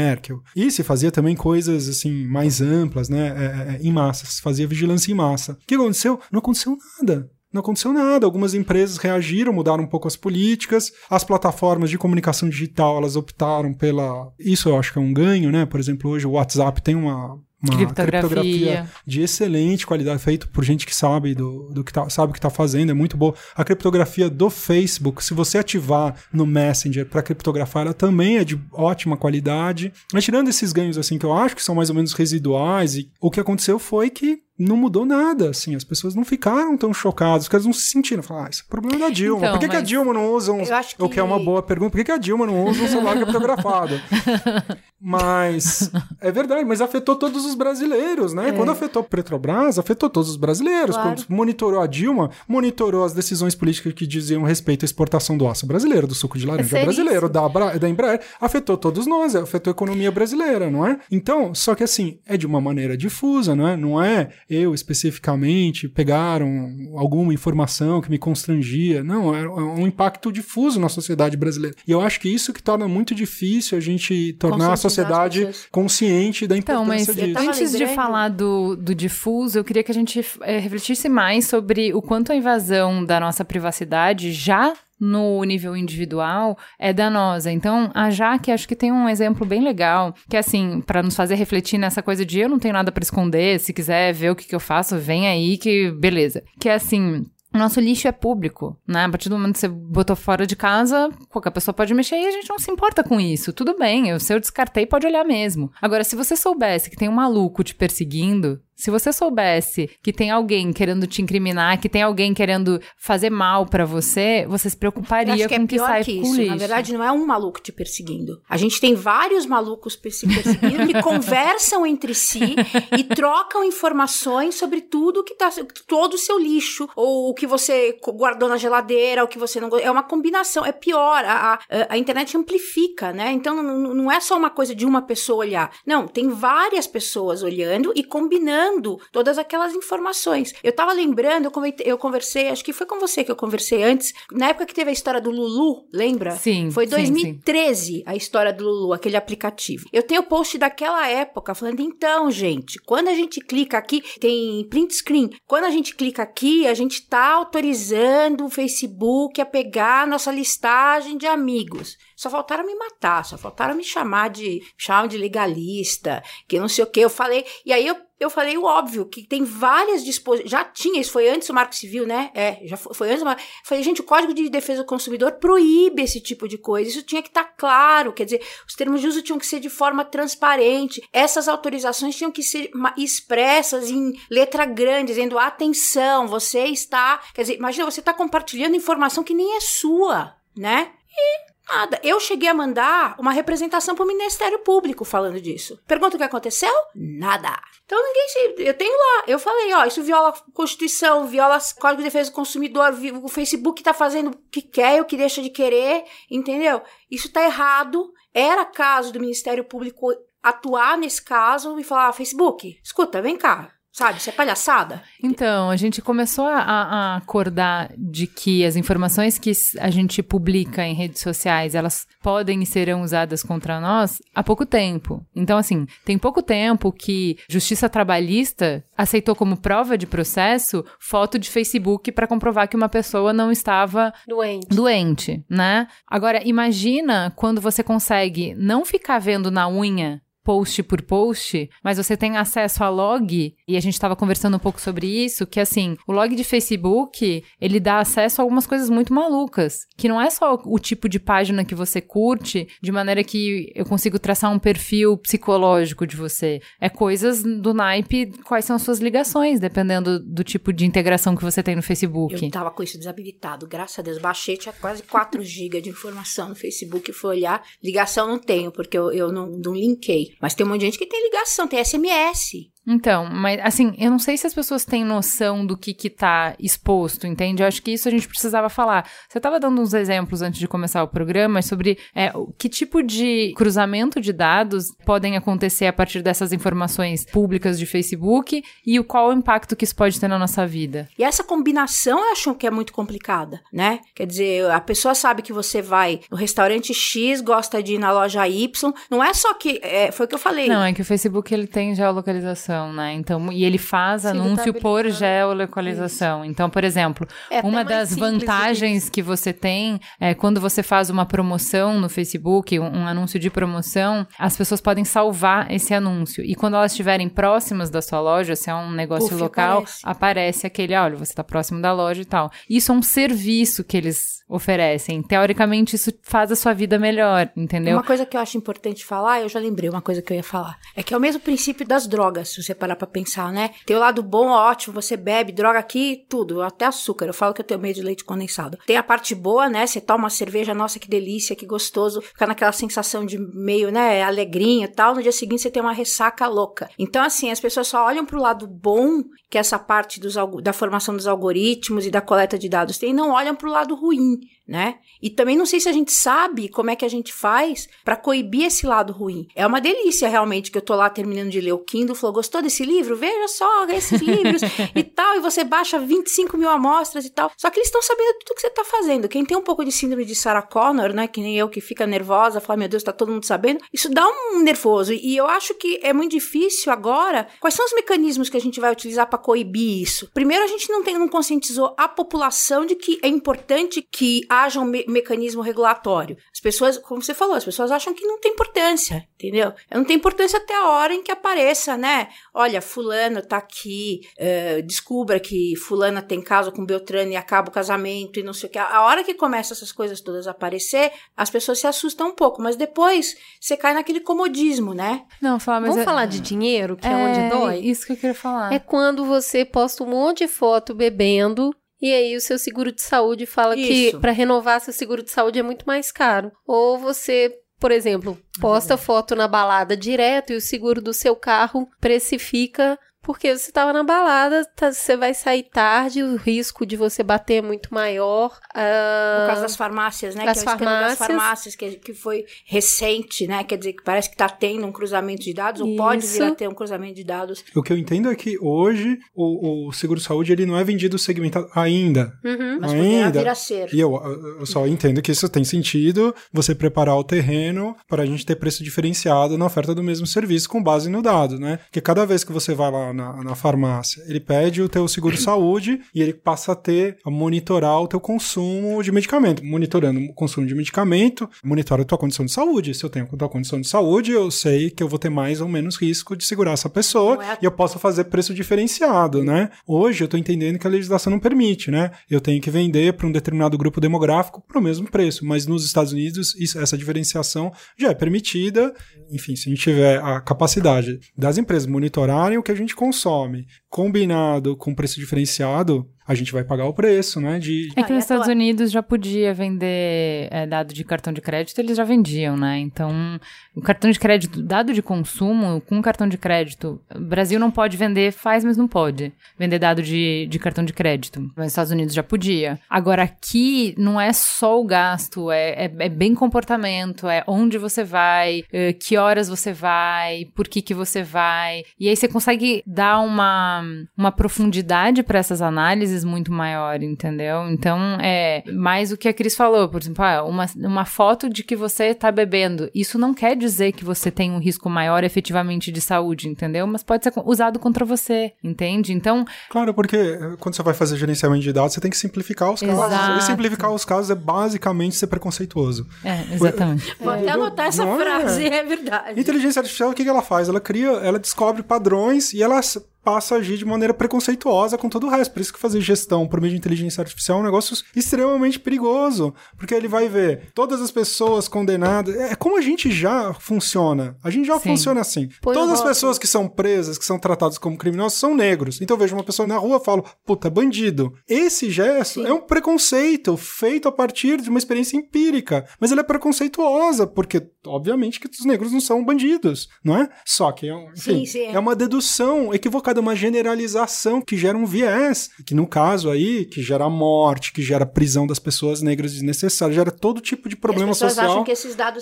e se fazia também coisas, assim, mais amplas, né, é, é, em massa, se fazia vigilância em massa. O que aconteceu? Não aconteceu nada não aconteceu nada. Algumas empresas reagiram, mudaram um pouco as políticas. As plataformas de comunicação digital, elas optaram pela. Isso eu acho que é um ganho, né? Por exemplo, hoje o WhatsApp tem uma uma criptografia. criptografia. de excelente qualidade, feito por gente que sabe do, do que tá, sabe o que está fazendo, é muito boa. A criptografia do Facebook, se você ativar no Messenger para criptografar, ela também é de ótima qualidade. Mas tirando esses ganhos assim que eu acho que são mais ou menos residuais, e o que aconteceu foi que não mudou nada, assim, as pessoas não ficaram tão chocadas, porque elas não se sentiram, falaram, ah, esse é o problema da Dilma, então, por que, mas... que, a Dilma não usa um, que... o que é uma boa pergunta, por que, que a Dilma não usa um celular criptografado? <laughs> mas, é verdade, mas afetou todos os brasileiros, né, é. quando afetou Petrobras, afetou todos os brasileiros, claro. quando monitorou a Dilma, monitorou as decisões políticas que diziam respeito à exportação do aço brasileiro, do suco de laranja é brasileiro, da, da Embraer, afetou todos nós, afetou a economia brasileira, não é? Então, só que assim, é de uma maneira difusa, não é? Não é eu especificamente pegaram alguma informação que me constrangia. Não, é, é um impacto difuso na sociedade brasileira. E eu acho que isso que torna muito difícil a gente tornar a sociedade consciente da então, importância então, mas disso. Antes de falar do, do difuso, eu queria que a gente é, refletisse mais sobre o quanto a invasão da nossa privacidade já no nível individual é danosa. Então, a Jaque acho que tem um exemplo bem legal, que é assim, para nos fazer refletir nessa coisa de eu não tenho nada para esconder, se quiser ver o que, que eu faço, vem aí que beleza. Que é assim, o nosso lixo é público, né? A partir do momento que você botou fora de casa, qualquer pessoa pode mexer e a gente não se importa com isso. Tudo bem, eu, se eu descartei, pode olhar mesmo. Agora, se você soubesse que tem um maluco te perseguindo, se você soubesse que tem alguém querendo te incriminar, que tem alguém querendo fazer mal para você, você se preocuparia com é que sai que isso. Na verdade, não é um maluco te perseguindo. A gente tem vários malucos se perseguindo que conversam entre si e trocam informações sobre tudo que tá todo o seu lixo ou o que você guardou na geladeira, o que você não é uma combinação, é pior. A, a, a internet amplifica, né? Então não, não é só uma coisa de uma pessoa olhar. Não, tem várias pessoas olhando e combinando todas aquelas informações. Eu tava lembrando, eu conversei, acho que foi com você que eu conversei antes, na época que teve a história do Lulu, lembra? Sim. Foi 2013 sim, sim. a história do Lulu, aquele aplicativo. Eu tenho post daquela época falando, então, gente, quando a gente clica aqui, tem print screen, quando a gente clica aqui, a gente tá autorizando o Facebook a pegar a nossa listagem de amigos. Só faltaram me matar, só faltaram me chamar de chamar de legalista, que não sei o que. Eu falei, e aí eu eu falei o óbvio, que tem várias disposições. Já tinha, isso foi antes do Marco Civil, né? É, já foi, foi antes do Marco. Falei, gente, o Código de Defesa do Consumidor proíbe esse tipo de coisa. Isso tinha que estar tá claro. Quer dizer, os termos de uso tinham que ser de forma transparente. Essas autorizações tinham que ser expressas em letra grande, dizendo: atenção, você está. Quer dizer, imagina, você está compartilhando informação que nem é sua, né? E Nada. Eu cheguei a mandar uma representação para o Ministério Público falando disso. Pergunta o que aconteceu? Nada. Então ninguém se. Eu tenho lá. Eu falei, ó, isso viola a Constituição, viola Código de Defesa do Consumidor, o Facebook tá fazendo o que quer, o que deixa de querer, entendeu? Isso tá errado. Era caso do Ministério Público atuar nesse caso e falar, ah, Facebook, escuta, vem cá, Sabe, isso é palhaçada. Então, a gente começou a, a, acordar de que as informações que a gente publica em redes sociais, elas podem e serão usadas contra nós há pouco tempo. Então, assim, tem pouco tempo que Justiça Trabalhista aceitou como prova de processo foto de Facebook para comprovar que uma pessoa não estava doente. doente, né? Agora, imagina quando você consegue não ficar vendo na unha post por post, mas você tem acesso a log, e a gente estava conversando um pouco sobre isso, que assim, o log de Facebook, ele dá acesso a algumas coisas muito malucas, que não é só o tipo de página que você curte, de maneira que eu consigo traçar um perfil psicológico de você. É coisas do naipe, quais são as suas ligações, dependendo do tipo de integração que você tem no Facebook. Eu tava com isso desabilitado, graças a Deus. Baixei, tinha quase 4 GB de informação no Facebook, fui olhar. Ligação não tenho, porque eu, eu não, não linkei. Mas tem um monte de gente que tem ligação, tem SMS. Então, mas assim, eu não sei se as pessoas têm noção do que que tá exposto, entende? Eu acho que isso a gente precisava falar. Você estava dando uns exemplos antes de começar o programa sobre é, que tipo de cruzamento de dados podem acontecer a partir dessas informações públicas de Facebook e o qual o impacto que isso pode ter na nossa vida. E essa combinação eu acho que é muito complicada, né? Quer dizer, a pessoa sabe que você vai no restaurante X, gosta de ir na loja Y, não é só que, é, foi o que eu falei. Não, é que o Facebook ele tem geolocalização né? Então, e ele faz Sim, anúncio por geolocalização. Isso. Então, por exemplo, é uma das vantagens que você tem é quando você faz uma promoção no Facebook, um, um, anúncio de promoção, as pessoas podem salvar esse anúncio. E quando elas estiverem próximas da sua loja, se é um negócio Uf, local, aparece. aparece aquele, olha, você está próximo da loja e tal. Isso é um serviço que eles oferecem. Teoricamente, isso faz a sua vida melhor, entendeu? Uma coisa que eu acho importante falar, eu já lembrei uma coisa que eu ia falar. É que é o mesmo princípio das drogas, se você parar pra pensar, né? Tem o lado bom, ótimo, você bebe, droga aqui, tudo, até açúcar. Eu falo que eu tenho medo de leite condensado. Tem a parte boa, né? Você toma uma cerveja, nossa, que delícia, que gostoso. Fica naquela sensação de meio, né, alegrinha e tal. No dia seguinte você tem uma ressaca louca. Então, assim, as pessoas só olham pro lado bom, que essa parte dos, da formação dos algoritmos e da coleta de dados tem, não olham pro lado ruim né? E também não sei se a gente sabe como é que a gente faz para coibir esse lado ruim. É uma delícia realmente que eu tô lá terminando de ler o Kindle, falou, gostou desse livro? Veja só esses livros <laughs> e tal, e você baixa 25 mil amostras e tal. Só que eles estão sabendo tudo que você tá fazendo. Quem tem um pouco de síndrome de Sarah Connor, né, que nem eu, que fica nervosa, fala, meu Deus, tá todo mundo sabendo, isso dá um nervoso. E eu acho que é muito difícil agora. Quais são os mecanismos que a gente vai utilizar para coibir isso? Primeiro, a gente não tem, não conscientizou a população de que é importante que haja um me mecanismo regulatório. As pessoas, como você falou, as pessoas acham que não tem importância, entendeu? Não tem importância até a hora em que apareça, né? Olha, fulano tá aqui, uh, descubra que fulana tem caso com Beltrano e acaba o casamento e não sei o que. A hora que começa essas coisas todas a aparecer, as pessoas se assustam um pouco, mas depois você cai naquele comodismo, né? Não, fala, mas Vamos é... falar de dinheiro, que é, é onde dói? Isso que eu queria falar. É quando você posta um monte de foto bebendo e aí o seu seguro de saúde fala Isso. que para renovar seu seguro de saúde é muito mais caro. Ou você, por exemplo, posta foto na balada direto e o seguro do seu carro precifica porque você estava na balada, tá, você vai sair tarde, o risco de você bater é muito maior. Uh, Por causa das farmácias, né? Das que é farmácias. das farmácias, que, que foi recente, né? Quer dizer, que parece que está tendo um cruzamento de dados, ou Isso. pode vir a ter um cruzamento de dados. O que eu entendo é que hoje o, o seguro-saúde ele não é vendido segmentado ainda. Uhum. Mas ainda. vir a ser. E eu, eu só entendo que isso tem sentido você preparar o terreno para a gente ter preço diferenciado na oferta do mesmo serviço com base no dado, né? Porque cada vez que você vai lá na, na farmácia, ele pede o teu seguro saúde e ele passa a ter, a monitorar o teu consumo de medicamento. Monitorando o consumo de medicamento, monitora a tua condição de saúde. Se eu tenho a tua condição de saúde, eu sei que eu vou ter mais ou menos risco de segurar essa pessoa é... e eu posso fazer preço diferenciado, né? Hoje eu tô entendendo que a legislação não permite, né? Eu tenho que vender para um determinado grupo demográfico para o mesmo preço, mas nos Estados Unidos isso, essa diferenciação já é permitida. Enfim, se a gente tiver a capacidade das empresas monitorarem o que a gente consome, combinado com preço diferenciado, a gente vai pagar o preço, né? De... É que nos Estados Unidos já podia vender é, dado de cartão de crédito, eles já vendiam, né? Então, o cartão de crédito, dado de consumo, com cartão de crédito, o Brasil não pode vender, faz, mas não pode vender dado de, de cartão de crédito. Mas nos Estados Unidos já podia. Agora, aqui não é só o gasto, é, é, é bem comportamento, é onde você vai, é, que horas você vai, por que que você vai. E aí você consegue dar uma, uma profundidade para essas análises muito maior, entendeu? Então, é mais o que a Cris falou, por exemplo, ah, uma, uma foto de que você tá bebendo. Isso não quer dizer que você tem um risco maior efetivamente de saúde, entendeu? Mas pode ser usado contra você, entende? Então. Claro, porque eh, quando você vai fazer gerenciamento de dados, você tem que simplificar os casos. Exato. E simplificar os casos é basicamente ser preconceituoso. É, exatamente. Vou até anotar essa não frase, é. <laughs> é verdade. Inteligência artificial, o que ela faz? Ela cria, ela descobre padrões e ela passa a agir de maneira preconceituosa com todo o resto. Por isso que fazer gestão por meio de inteligência artificial é um negócio extremamente perigoso, porque ele vai ver todas as pessoas condenadas. É como a gente já funciona. A gente já Sim. funciona assim. Põe todas as pessoas que são presas, que são tratadas como criminosos, são negros. Então eu vejo uma pessoa na rua e falo, puta, bandido. Esse gesto Sim. é um preconceito feito a partir de uma experiência empírica, mas ele é preconceituosa, porque obviamente que os negros não são bandidos, não é? Só que é, enfim, sim, sim. é uma dedução equivocada uma generalização que gera um viés, que no caso aí, que gera morte, que gera prisão das pessoas negras desnecessária, gera todo tipo de problema social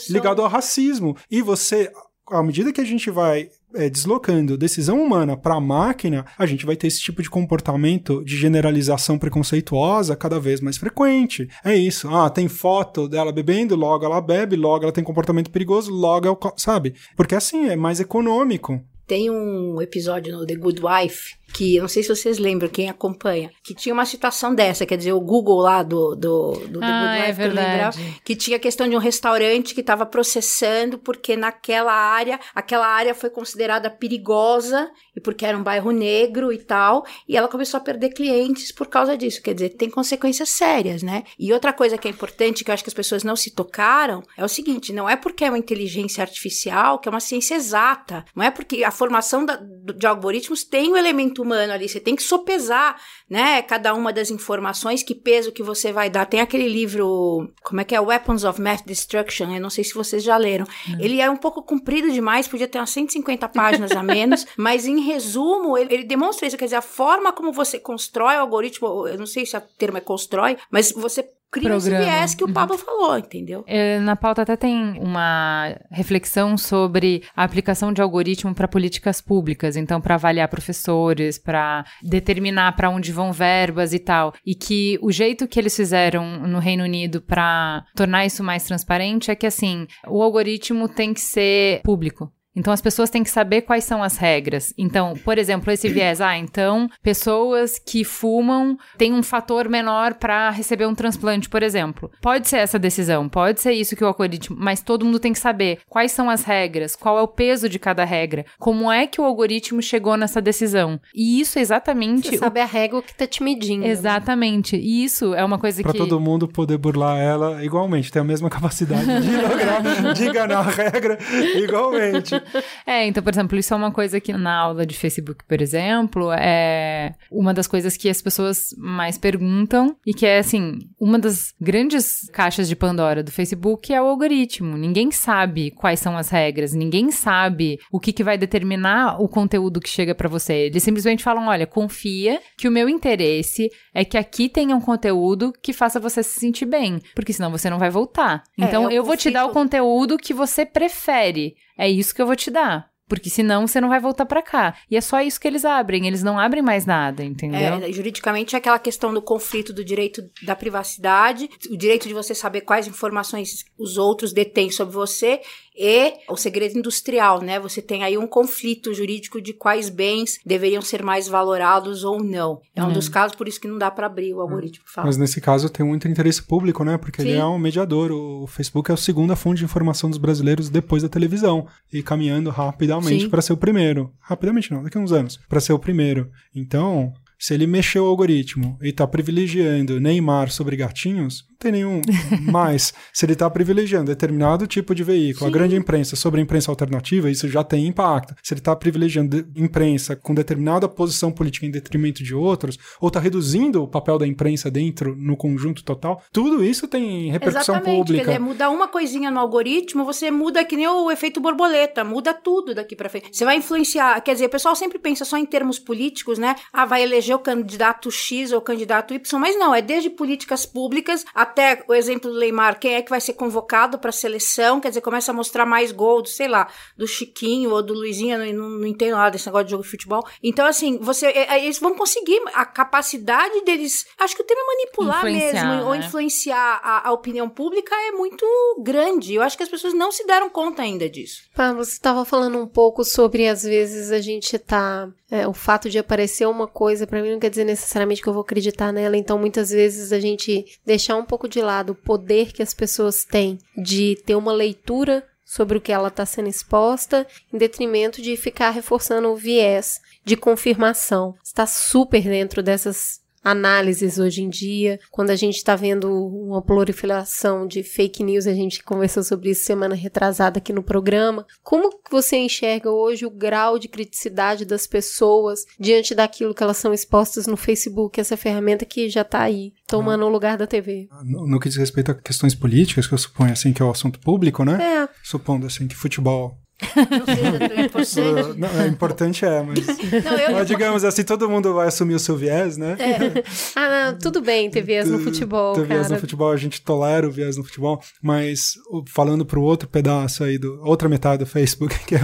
ligado ao racismo. E você, à medida que a gente vai é, deslocando decisão humana para a máquina, a gente vai ter esse tipo de comportamento de generalização preconceituosa cada vez mais frequente. É isso. Ah, tem foto dela bebendo, logo ela bebe, logo ela tem comportamento perigoso, logo ela, sabe? Porque assim é mais econômico. Tem um episódio no The Good Wife que eu não sei se vocês lembram, quem acompanha, que tinha uma situação dessa, quer dizer, o Google lá do, do, do The ah, Good Life, é verdade. que tinha a questão de um restaurante que estava processando porque naquela área, aquela área foi considerada perigosa e porque era um bairro negro e tal, e ela começou a perder clientes por causa disso, quer dizer, tem consequências sérias, né? E outra coisa que é importante, que eu acho que as pessoas não se tocaram, é o seguinte, não é porque é uma inteligência artificial que é uma ciência exata, não é porque a formação da, de algoritmos tem o um elemento humano ali. Você tem que sopesar, né? Cada uma das informações, que peso que você vai dar. Tem aquele livro, como é que é? Weapons of Mass Destruction. Eu não sei se vocês já leram. Uhum. Ele é um pouco comprido demais, podia ter umas 150 páginas a menos, <laughs> mas em resumo, ele, ele demonstra isso. Quer dizer, a forma como você constrói o algoritmo, eu não sei se o termo é constrói, mas você cria Programa. esse viés que o Pablo uhum. falou, entendeu? É, na pauta até tem uma reflexão sobre a aplicação de algoritmo para políticas públicas, então para avaliar professores, para determinar para onde vão verbas e tal, e que o jeito que eles fizeram no Reino Unido para tornar isso mais transparente é que assim, o algoritmo tem que ser público. Então as pessoas têm que saber quais são as regras. Então, por exemplo, esse viés, ah, então pessoas que fumam têm um fator menor para receber um transplante, por exemplo. Pode ser essa decisão, pode ser isso que o algoritmo, mas todo mundo tem que saber quais são as regras, qual é o peso de cada regra, como é que o algoritmo chegou nessa decisão. E isso exatamente. Você sabe a regra que tá te medindo. Né? Exatamente. E isso é uma coisa pra que. Para todo mundo poder burlar ela igualmente, tem a mesma capacidade de <laughs> lograr, de enganar a regra igualmente. <laughs> é, então, por exemplo, isso é uma coisa que na aula de Facebook, por exemplo, é uma das coisas que as pessoas mais perguntam e que é, assim, uma das grandes caixas de Pandora do Facebook é o algoritmo. Ninguém sabe quais são as regras, ninguém sabe o que, que vai determinar o conteúdo que chega para você. Eles simplesmente falam: olha, confia que o meu interesse é que aqui tenha um conteúdo que faça você se sentir bem, porque senão você não vai voltar. É, então, é, eu, eu vou te dar o conteúdo que você prefere. É isso que eu vou te dar. Porque senão você não vai voltar para cá. E é só isso que eles abrem, eles não abrem mais nada, entendeu? É, juridicamente é aquela questão do conflito do direito da privacidade, o direito de você saber quais informações os outros detêm sobre você e o segredo industrial, né? Você tem aí um conflito jurídico de quais bens deveriam ser mais valorados ou não. É um hum. dos casos, por isso que não dá para abrir o algoritmo. Fala. Mas nesse caso tem muito interesse público, né? Porque Sim. ele é um mediador. O Facebook é a segunda fonte de informação dos brasileiros depois da televisão e caminhando rapidamente para ser o primeiro. Rapidamente não, daqui a uns anos, para ser o primeiro. Então, Se ele mexeu o algoritmo e está privilegiando Neymar sobre gatinhos, não tem nenhum <laughs> mais. Se ele está privilegiando determinado tipo de veículo, Sim. a grande imprensa sobre a imprensa alternativa, isso já tem impacto. Se ele está privilegiando imprensa com determinada posição política em detrimento de outros, ou está reduzindo o papel da imprensa dentro no conjunto total, tudo isso tem repercussão Exatamente, pública. Quer dizer, mudar uma coisinha no algoritmo, você muda que nem o efeito borboleta, muda tudo daqui para frente. Você vai influenciar, quer dizer, o pessoal sempre pensa só em termos políticos, né? Ah, vai eleger o candidato X ou o candidato Y, mas não, é desde políticas públicas até o exemplo do Neymar, quem é que vai ser convocado para a seleção, quer dizer, começa a mostrar mais gol, sei lá, do Chiquinho ou do Luizinho, não, não, não entendo nada desse negócio de jogo de futebol. Então, assim, você, é, é, eles vão conseguir a capacidade deles, acho que o tema é manipular mesmo, né? ou influenciar a, a, opinião pública é muito grande. Eu acho que as pessoas não se deram conta ainda disso. Pá, você estava falando um pouco sobre, às vezes, a gente tá é, o fato de aparecer uma coisa, para mim, não quer dizer necessariamente que eu vou acreditar nela. Então, muitas vezes, a gente deixar um pouco de lado o poder que as pessoas têm de ter uma leitura sobre o que ela está sendo exposta, em detrimento de ficar reforçando o viés de confirmação. Está super dentro dessas análises hoje em dia, quando a gente está vendo uma proliferação de fake news, a gente conversou sobre isso semana retrasada aqui no programa. Como você enxerga hoje o grau de criticidade das pessoas diante daquilo que elas são expostas no Facebook, essa ferramenta que já está aí, tomando o lugar da TV? No, no que diz respeito a questões políticas, que eu suponho assim que é o assunto público, né? É. Supondo assim que futebol não sei é <laughs> Não, é importante é, mas, <laughs> não, eu, mas digamos assim, todo mundo vai assumir o seu viés, né? É. Ah, não, tudo bem ter viés no futebol, ter viés no futebol, a gente tolera o viés no futebol, mas falando pro outro pedaço aí, do, outra metade do Facebook, <laughs> que é,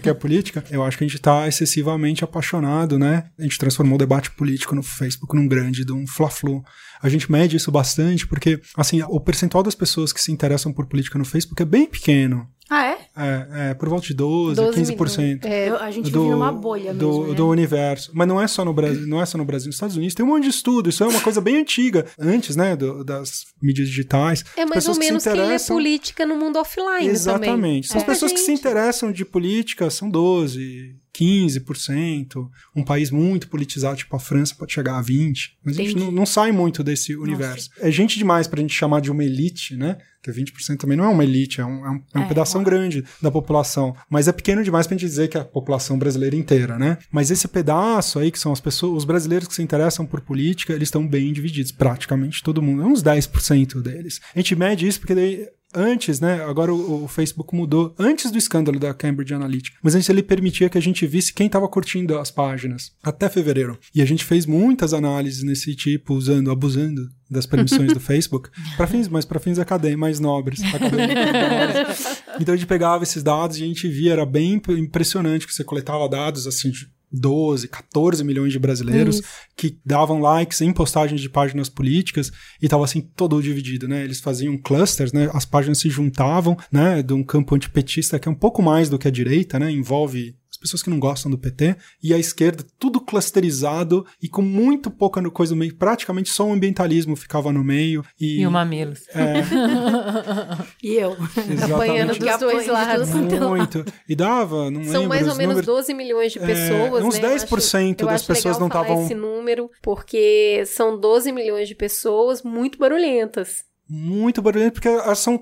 que é a política, eu acho que a gente tá excessivamente apaixonado, né? A gente transformou o debate político no Facebook num grande, de um fla-flu. A gente mede isso bastante porque, assim, o percentual das pessoas que se interessam por política no Facebook é bem pequeno. Ah, é? É, é por volta de 12, 12 15%. É, a gente do, vive numa bolha do, mesmo, né? do universo. Mas não é só no Brasil, não é só no Brasil, nos Estados Unidos tem um monte de estudo, isso é uma coisa bem antiga, antes, né, do, das mídias digitais. É mais ou menos que quem lê política no mundo offline Exatamente. Também. São é. as pessoas que se interessam de política, são 12, 15%. Um país muito politizado, tipo a França, pode chegar a 20%. Mas Entendi. a gente não, não, sai muito desse Nossa. universo. É gente demais pra gente chamar de uma elite, né? Que 20% também não é uma elite, é um, é um, é um é, pedaço é. grande da população. Mas é pequeno demais pra gente dizer que é a população brasileira inteira, né? Mas esse pedaço aí, que são as pessoas, os brasileiros que se interessam por política, eles estão bem divididos. Praticamente todo mundo. É uns 10% deles. A gente mede isso porque daí antes, né? Agora o, o, Facebook mudou antes do escândalo da Cambridge Analytica. Mas antes ele permitia que a gente visse quem estava curtindo as páginas até fevereiro. E a gente fez muitas análises nesse tipo, usando, abusando das permissões do <laughs> Facebook, para fins, mas para fins acadêmicos mais nobres. <laughs> então a gente pegava esses dados e a gente via, era bem impressionante que você coletava dados assim 12, 14 milhões de brasileiros que davam likes em postagens de páginas políticas e estava assim todo dividido, né? Eles faziam clusters, né? As páginas se juntavam, né? De um campo antipetista que é um pouco mais do que a direita, né? Envolve pessoas que não gostam do PT, e a esquerda, tudo clusterizado e com muito pouca coisa no meio, praticamente só o ambientalismo ficava no meio. E, e o Mamilos. É, <laughs> e eu. Apanhando dos dois lados. Muito. E dava, não São lembro. mais ou menos números, 12 milhões de é, pessoas, é, uns né? 10% eu das acho, pessoas não estavam... esse número, porque são 12 milhões de pessoas muito barulhentas muito barulhento, porque elas são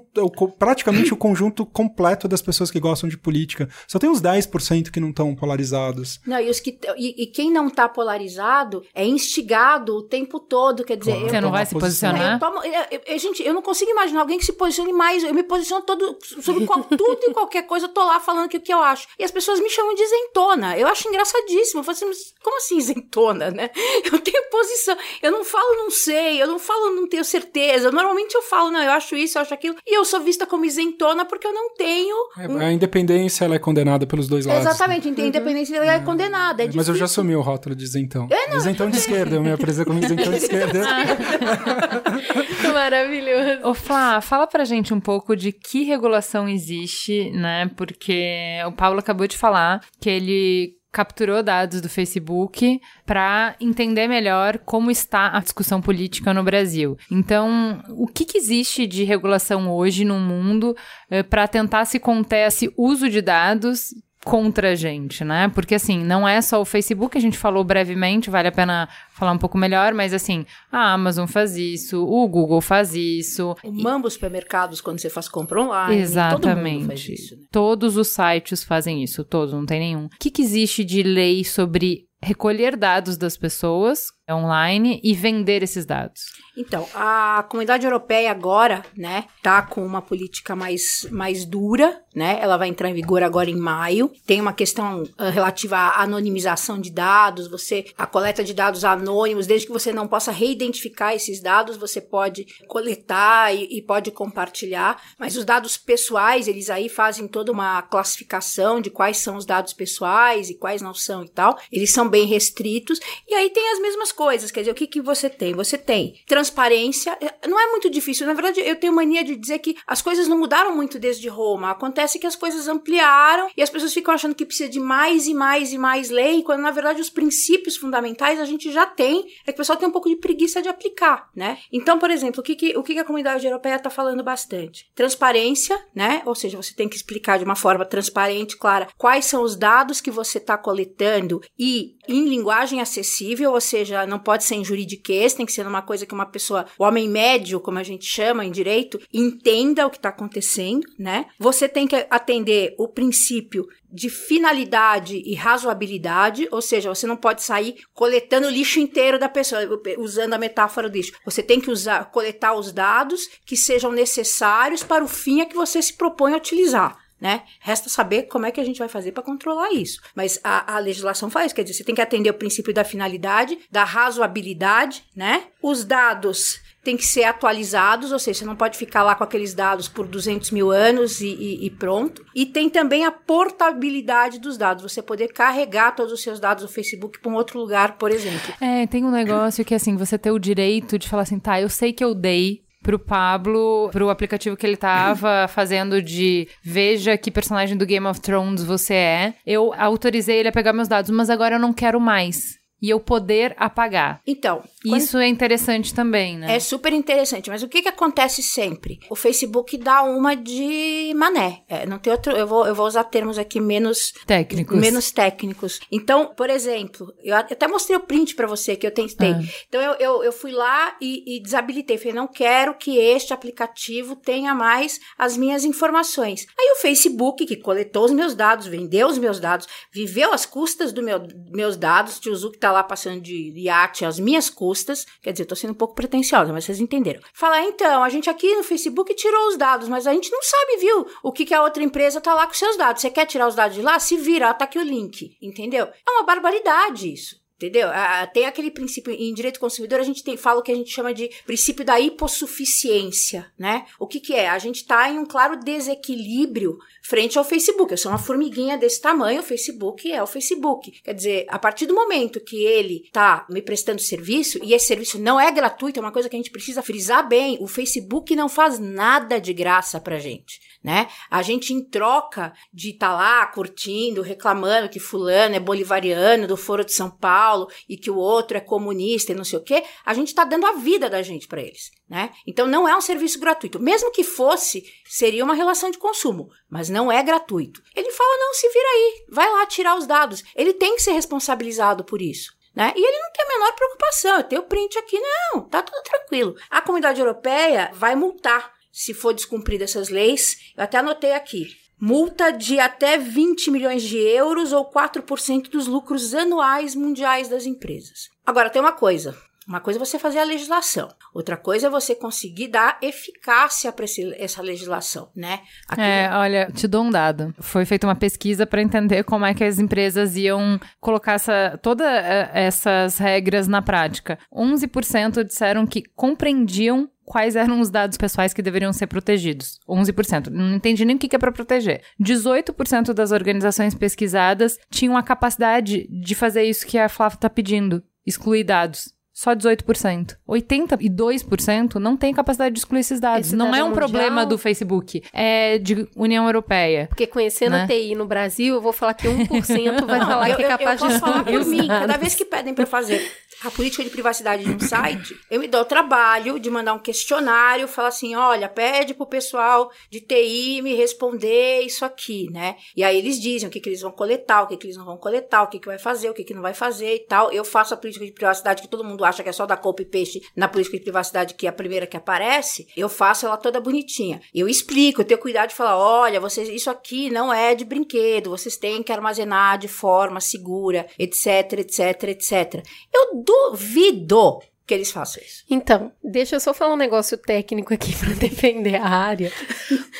praticamente o conjunto completo das pessoas que gostam de política. Só tem uns 10% que não estão polarizados. Não, e, os que, e, e quem não está polarizado é instigado o tempo todo, quer dizer... Claro, Você não vai se posicionar? Eu tomo, eu, eu, gente, eu não consigo imaginar alguém que se posicione mais. Eu me posiciono todo, sobre qual, <laughs> tudo e qualquer coisa, eu tô lá falando que, o que eu acho. E as pessoas me chamam de isentona. Eu acho engraçadíssimo. Eu falo assim, como assim isentona, né? <laughs> Eu tenho posição. Eu não falo não sei, eu não falo não tenho certeza. Normalmente eu falo, não, eu acho isso, eu acho aquilo. E eu sou vista como isentona porque eu não tenho. É, um... A independência ela é condenada pelos dois lados. Exatamente, a independência ela é, é condenada. É mas eu já assumi o rótulo de isentão. É, não. Isentão de esquerda, eu me apresento como isentão de esquerda. <laughs> Maravilhoso. Ô, Flá, fala pra gente um pouco de que regulação existe, né? Porque o Paulo acabou de falar que ele capturou dados do Facebook para entender melhor como está a discussão política no Brasil. Então, o que, que existe de regulação hoje no mundo eh, para tentar se conter esse uso de dados contra a gente, né? Porque assim, não é só o Facebook, a gente falou brevemente, vale a pena falar um pouco melhor, mas assim, a Amazon faz isso, o Google faz isso. O Mambo Supermercados, quando você faz compra online. Exatamente. Todo isso, né? Todos os sites fazem isso, todos, não tem nenhum. O que, que existe de lei sobre recolher dados das pessoas online e vender esses dados? Então, a comunidade europeia agora, né, tá com uma política mais, mais dura, né? Ela vai entrar em vigor agora em maio. Tem uma questão uh, relativa à anonimização de dados, você a coleta de dados anônimos, desde que você não possa reidentificar esses dados, você pode coletar e, e pode compartilhar. Mas os dados pessoais, eles aí fazem toda uma classificação de quais são os dados pessoais e quais não são e tal. Eles são bem restritos. E aí tem as mesmas coisas, quer dizer, o que, que você tem? Você tem transparência, não é muito difícil, na verdade eu tenho mania de dizer que as coisas não mudaram muito desde Roma, acontece que as coisas ampliaram e as pessoas ficam achando que precisa de mais e mais e mais lei, quando na verdade os princípios fundamentais a gente já tem, é que o pessoal tem um pouco de preguiça de aplicar, né? Então, por exemplo, o que, que, o que a comunidade europeia está falando bastante? Transparência, né? Ou seja, você tem que explicar de uma forma transparente, clara, quais são os dados que você está coletando e em linguagem acessível, ou seja, não pode ser em juridiquês, tem que ser uma coisa que uma pessoa, o homem médio, como a gente chama em direito, entenda o que está acontecendo, né? Você tem que atender o princípio de finalidade e razoabilidade, ou seja, você não pode sair coletando o lixo inteiro da pessoa, usando a metáfora do lixo. Você tem que usar, coletar os dados que sejam necessários para o fim a que você se propõe a utilizar né? Resta saber como é que a gente vai fazer para controlar isso. Mas a, a, legislação faz, quer dizer, você tem que atender o princípio da finalidade, da razoabilidade, né? Os dados têm que ser atualizados, ou seja, você não pode ficar lá com aqueles dados por 200 mil anos e, e, e, pronto. E tem também a portabilidade dos dados, você poder carregar todos os seus dados do Facebook para um outro lugar, por exemplo. É, tem um negócio que assim, você ter o direito de falar assim, tá, eu sei que eu dei pro Pablo, pro aplicativo que ele tava <clears throat> fazendo de veja que personagem do Game of Thrones você é. Eu autorizei ele a pegar meus dados, mas agora eu não quero mais e eu poder apagar. Então, isso é interessante também, né? É super interessante, mas o que que acontece sempre? O Facebook dá uma de mané. É, não tem outro, eu vou, eu vou usar termos aqui menos técnicos. Menos técnicos. Então, por exemplo, eu até mostrei o print para você que eu tentei. Ah. Então eu, eu, eu, fui lá e, e desabilitei, falei, não quero que este aplicativo tenha mais as minhas informações. Aí o Facebook, que coletou os meus dados, vendeu os meus dados, viveu às custas dos meu, meus dados, tio Zu que tá lá passando de iate às minhas custas, quer dizer, tô sendo um pouco pretensiosa, mas vocês entenderam. Falar, então, a gente aqui no Facebook tirou os dados, mas a gente não sabe, viu, o que, que a outra empresa tá lá com seus dados. Você quer tirar os dados de lá? Se vira, tá aqui o link, entendeu? É uma barbaridade isso. Entendeu? Tem aquele princípio, em direito consumidor, a gente tem, fala o que a gente chama de princípio da hipossuficiência, né? O que que é? A gente está em um claro desequilíbrio frente ao Facebook. Eu sou uma formiguinha desse tamanho, o Facebook é o Facebook. Quer dizer, a partir do momento que ele está me prestando serviço, e esse serviço não é gratuito, é uma coisa que a gente precisa frisar bem, o Facebook não faz nada de graça pra gente né? A gente em troca de estar tá lá curtindo, reclamando que fulano é bolivariano do Foro de São Paulo e que o outro é comunista e não sei o quê, a gente está dando a vida da gente para eles, né? Então não é um serviço gratuito. Mesmo que fosse, seria uma relação de consumo, mas não é gratuito. Ele fala: "Não, se vira aí, vai lá tirar os dados". Ele tem que ser responsabilizado por isso. Né? E ele não tem a menor preocupação. Eu tenho print aqui, não, tá tudo tranquilo. A comunidade europeia vai multar se for descumprida essas leis. Eu até anotei aqui. Multa de até 20 milhões de euros ou 4% dos lucros anuais mundiais das empresas. Agora, tem uma coisa. Uma coisa é você fazer a legislação, outra coisa é você conseguir dar eficácia para essa legislação, né? Aqui é, no... olha, te dou um dado. Foi feita uma pesquisa para entender como é que as empresas iam colocar essa, todas é, essas regras na prática. 11% disseram que compreendiam quais eram os dados pessoais que deveriam ser protegidos. 11%. Não entendi nem o que é para proteger. 18% das organizações pesquisadas tinham a capacidade de fazer isso que a Flávia está pedindo, excluir dados. Só 18%. 82% não tem capacidade de excluir esses dados. Esse não dado é um mundial? problema do Facebook, é de União Europeia. Porque conhecendo Né? a TI no Brasil, eu vou falar que 1% vai falar eu, que é capaz eu, eu de posso falar excluir por mim. Cada vez que pedem para fazer a política de privacidade de um site, eu me dou o trabalho de mandar um questionário, falar assim, olha, pede pro pessoal de TI me responder isso aqui, né? E aí eles dizem o que, que eles vão coletar, o que, que eles não vão coletar, o que, que vai fazer, o que, que não vai fazer e tal. Eu faço a política de privacidade que todo mundo acha que é só dar copy e paste na política de privacidade que é a primeira que aparece, eu faço ela toda bonitinha. Eu explico, eu tenho cuidado de falar, olha, vocês, isso aqui não é de brinquedo, vocês têm que armazenar de forma segura, etc, etc, etc. Eu duvido que eles façam isso. Então, deixa eu só falar um negócio técnico aqui <laughs> para defender a área.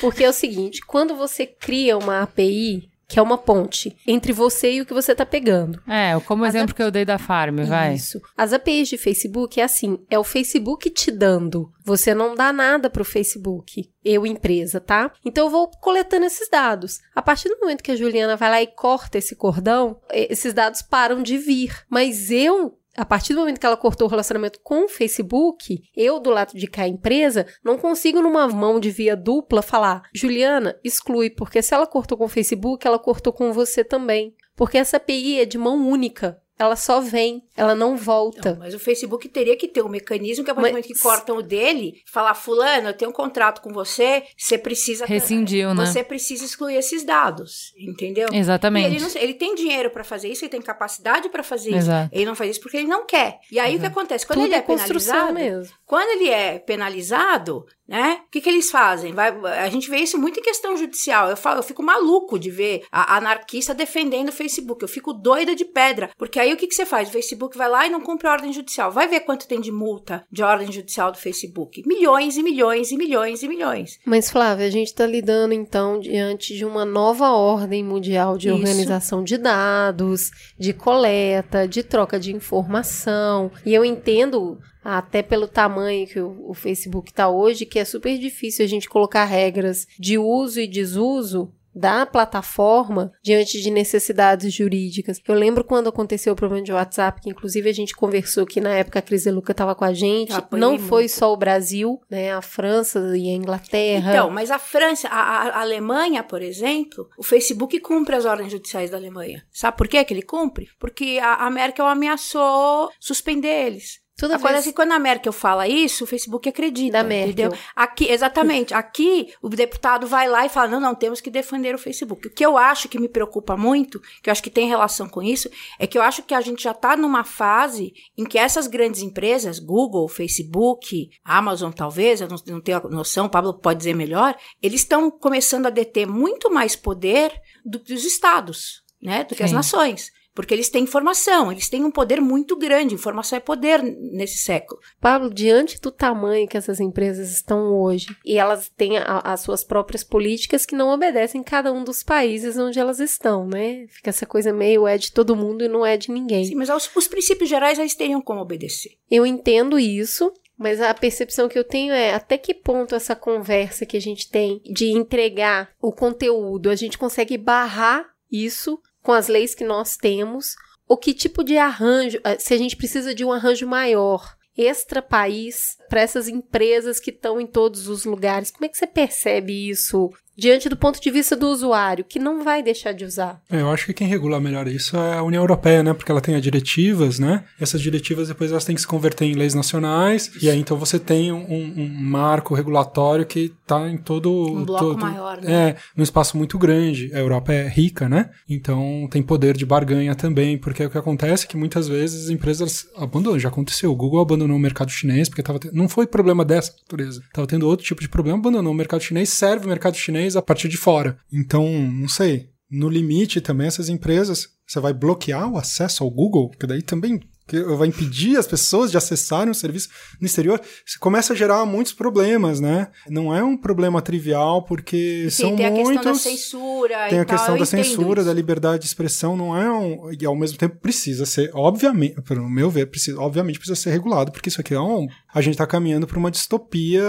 Porque é o seguinte, quando você cria uma API, que é uma ponte entre você e o que você tá pegando. É, como o Mas exemplo a- que eu dei da Farm, vai. Isso. As APIs de Facebook é assim, é o Facebook te dando. Você não dá nada pro Facebook, eu empresa, tá? Então eu vou coletando esses dados. A partir do momento que a Juliana vai lá e corta esse cordão, esses dados param de vir. Mas eu a partir do momento que ela cortou o relacionamento com o Facebook, eu, do lado de cá, empresa, não consigo, numa mão de via dupla, falar: Juliana, exclui, porque se ela cortou com o Facebook, ela cortou com você também. Porque essa API é de mão única. Ela só vem, ela não volta. Não, mas o Facebook teria que ter um mecanismo que a partir do Mas- momento que cortam o dele, falar, fulano, eu tenho um contrato com você, você precisa... Rescindiu, né? Você precisa excluir esses dados, entendeu? E Exatamente. ele, não- ele tem dinheiro pra fazer isso, ele tem capacidade pra fazer isso. Exato. Ele não faz isso porque ele não quer. E aí o que acontece? Quando Tudo ele é, é construção penalizado, mesmo. quando ele é penalizado, né? O que, que eles fazem? Vai, a gente vê isso muito em questão judicial. Eu falo, eu fico maluco de ver a anarquista defendendo o Facebook. Eu fico doida de pedra. Porque aí o que, que você faz? O Facebook vai lá e não cumpre a ordem judicial. Vai ver quanto tem de multa de ordem judicial do Facebook. Milhões e milhões e milhões e milhões. Mas, Flávia, a gente está lidando, então, diante de uma nova ordem mundial de Isso. organização de dados, de coleta, de troca de informação. E eu entendo, até pelo tamanho que o, o Facebook está hoje, que é super difícil a gente colocar regras de uso e desuso da plataforma diante de necessidades jurídicas. Eu lembro quando aconteceu o problema de WhatsApp, que inclusive a gente conversou que na época a Cris Luca estava com a gente. Apoiei Não foi muito. só o Brasil, né? A França e a Inglaterra. Então, mas a França, a, a- a Alemanha, por exemplo, o Facebook cumpre as ordens judiciais da Alemanha. Sabe por quê que ele cumpre? Porque a, a Merkel ameaçou suspender eles. Toda Agora, vez- assim, quando a Merkel fala isso, o Facebook acredita. Da Merkel. Entendeu? Aqui, exatamente. Aqui, o deputado vai lá e fala: não, não, temos que defender o Facebook. O que eu acho que me preocupa muito, que eu acho que tem relação com isso, é que eu acho que a gente já está numa fase em que essas grandes empresas, Google, Facebook, Amazon, talvez, eu não, não tenho a noção, o Pablo pode dizer melhor, eles estão começando a deter muito mais poder do que os estados, né? Do que as Sim. nações. Porque eles têm informação, eles têm um poder muito grande. Informação é poder nesse século. Pablo, diante do tamanho que essas empresas estão hoje, e elas têm a- as suas próprias políticas que não obedecem cada um dos países onde elas estão, né? Fica essa coisa meio é de todo mundo e não é de ninguém. Sim, mas os, os princípios gerais eles teriam como obedecer. Eu entendo isso, mas a percepção que eu tenho é até que ponto essa conversa que a gente tem de entregar o conteúdo, a gente consegue barrar isso com as leis que nós temos, ou que tipo de arranjo, eh, se a gente precisa de um arranjo maior, extra país, para essas empresas que estão em todos os lugares. Como é que você percebe isso diante do ponto de vista do usuário, que não vai deixar de usar? É, eu acho que quem regula melhor isso é a União Europeia, né? Porque ela tem as diretivas, né? Essas diretivas depois elas têm que se converter em leis nacionais. E aí então você tem um, um marco regulatório que está em todo. Um bloco todo- maior, né? É, num espaço muito grande. A Europa é rica, né? Então tem poder de barganha também, porque o que acontece é que muitas vezes as empresas abandonam. Já aconteceu. O Google abandonou o mercado chinês porque tava não foi problema dessa natureza. Tava tendo outro tipo de problema, abandonou o mercado chinês, serve o mercado chinês a partir de fora. Então, não sei. No limite também essas empresas, você vai bloquear o acesso ao Google, porque daí também que vai impedir as pessoas de acessarem o serviço no exterior, você começa a gerar muitos problemas, né? Não é um problema trivial, porque Sim, são tem a muitos... questão da censura Tem a tal, questão da censura, isso. da liberdade de expressão, não é um. E ao mesmo tempo precisa ser, obviamente, pelo meu ver, precisa, obviamente precisa ser regulado, porque isso aqui é um. A gente está caminhando para uma distopia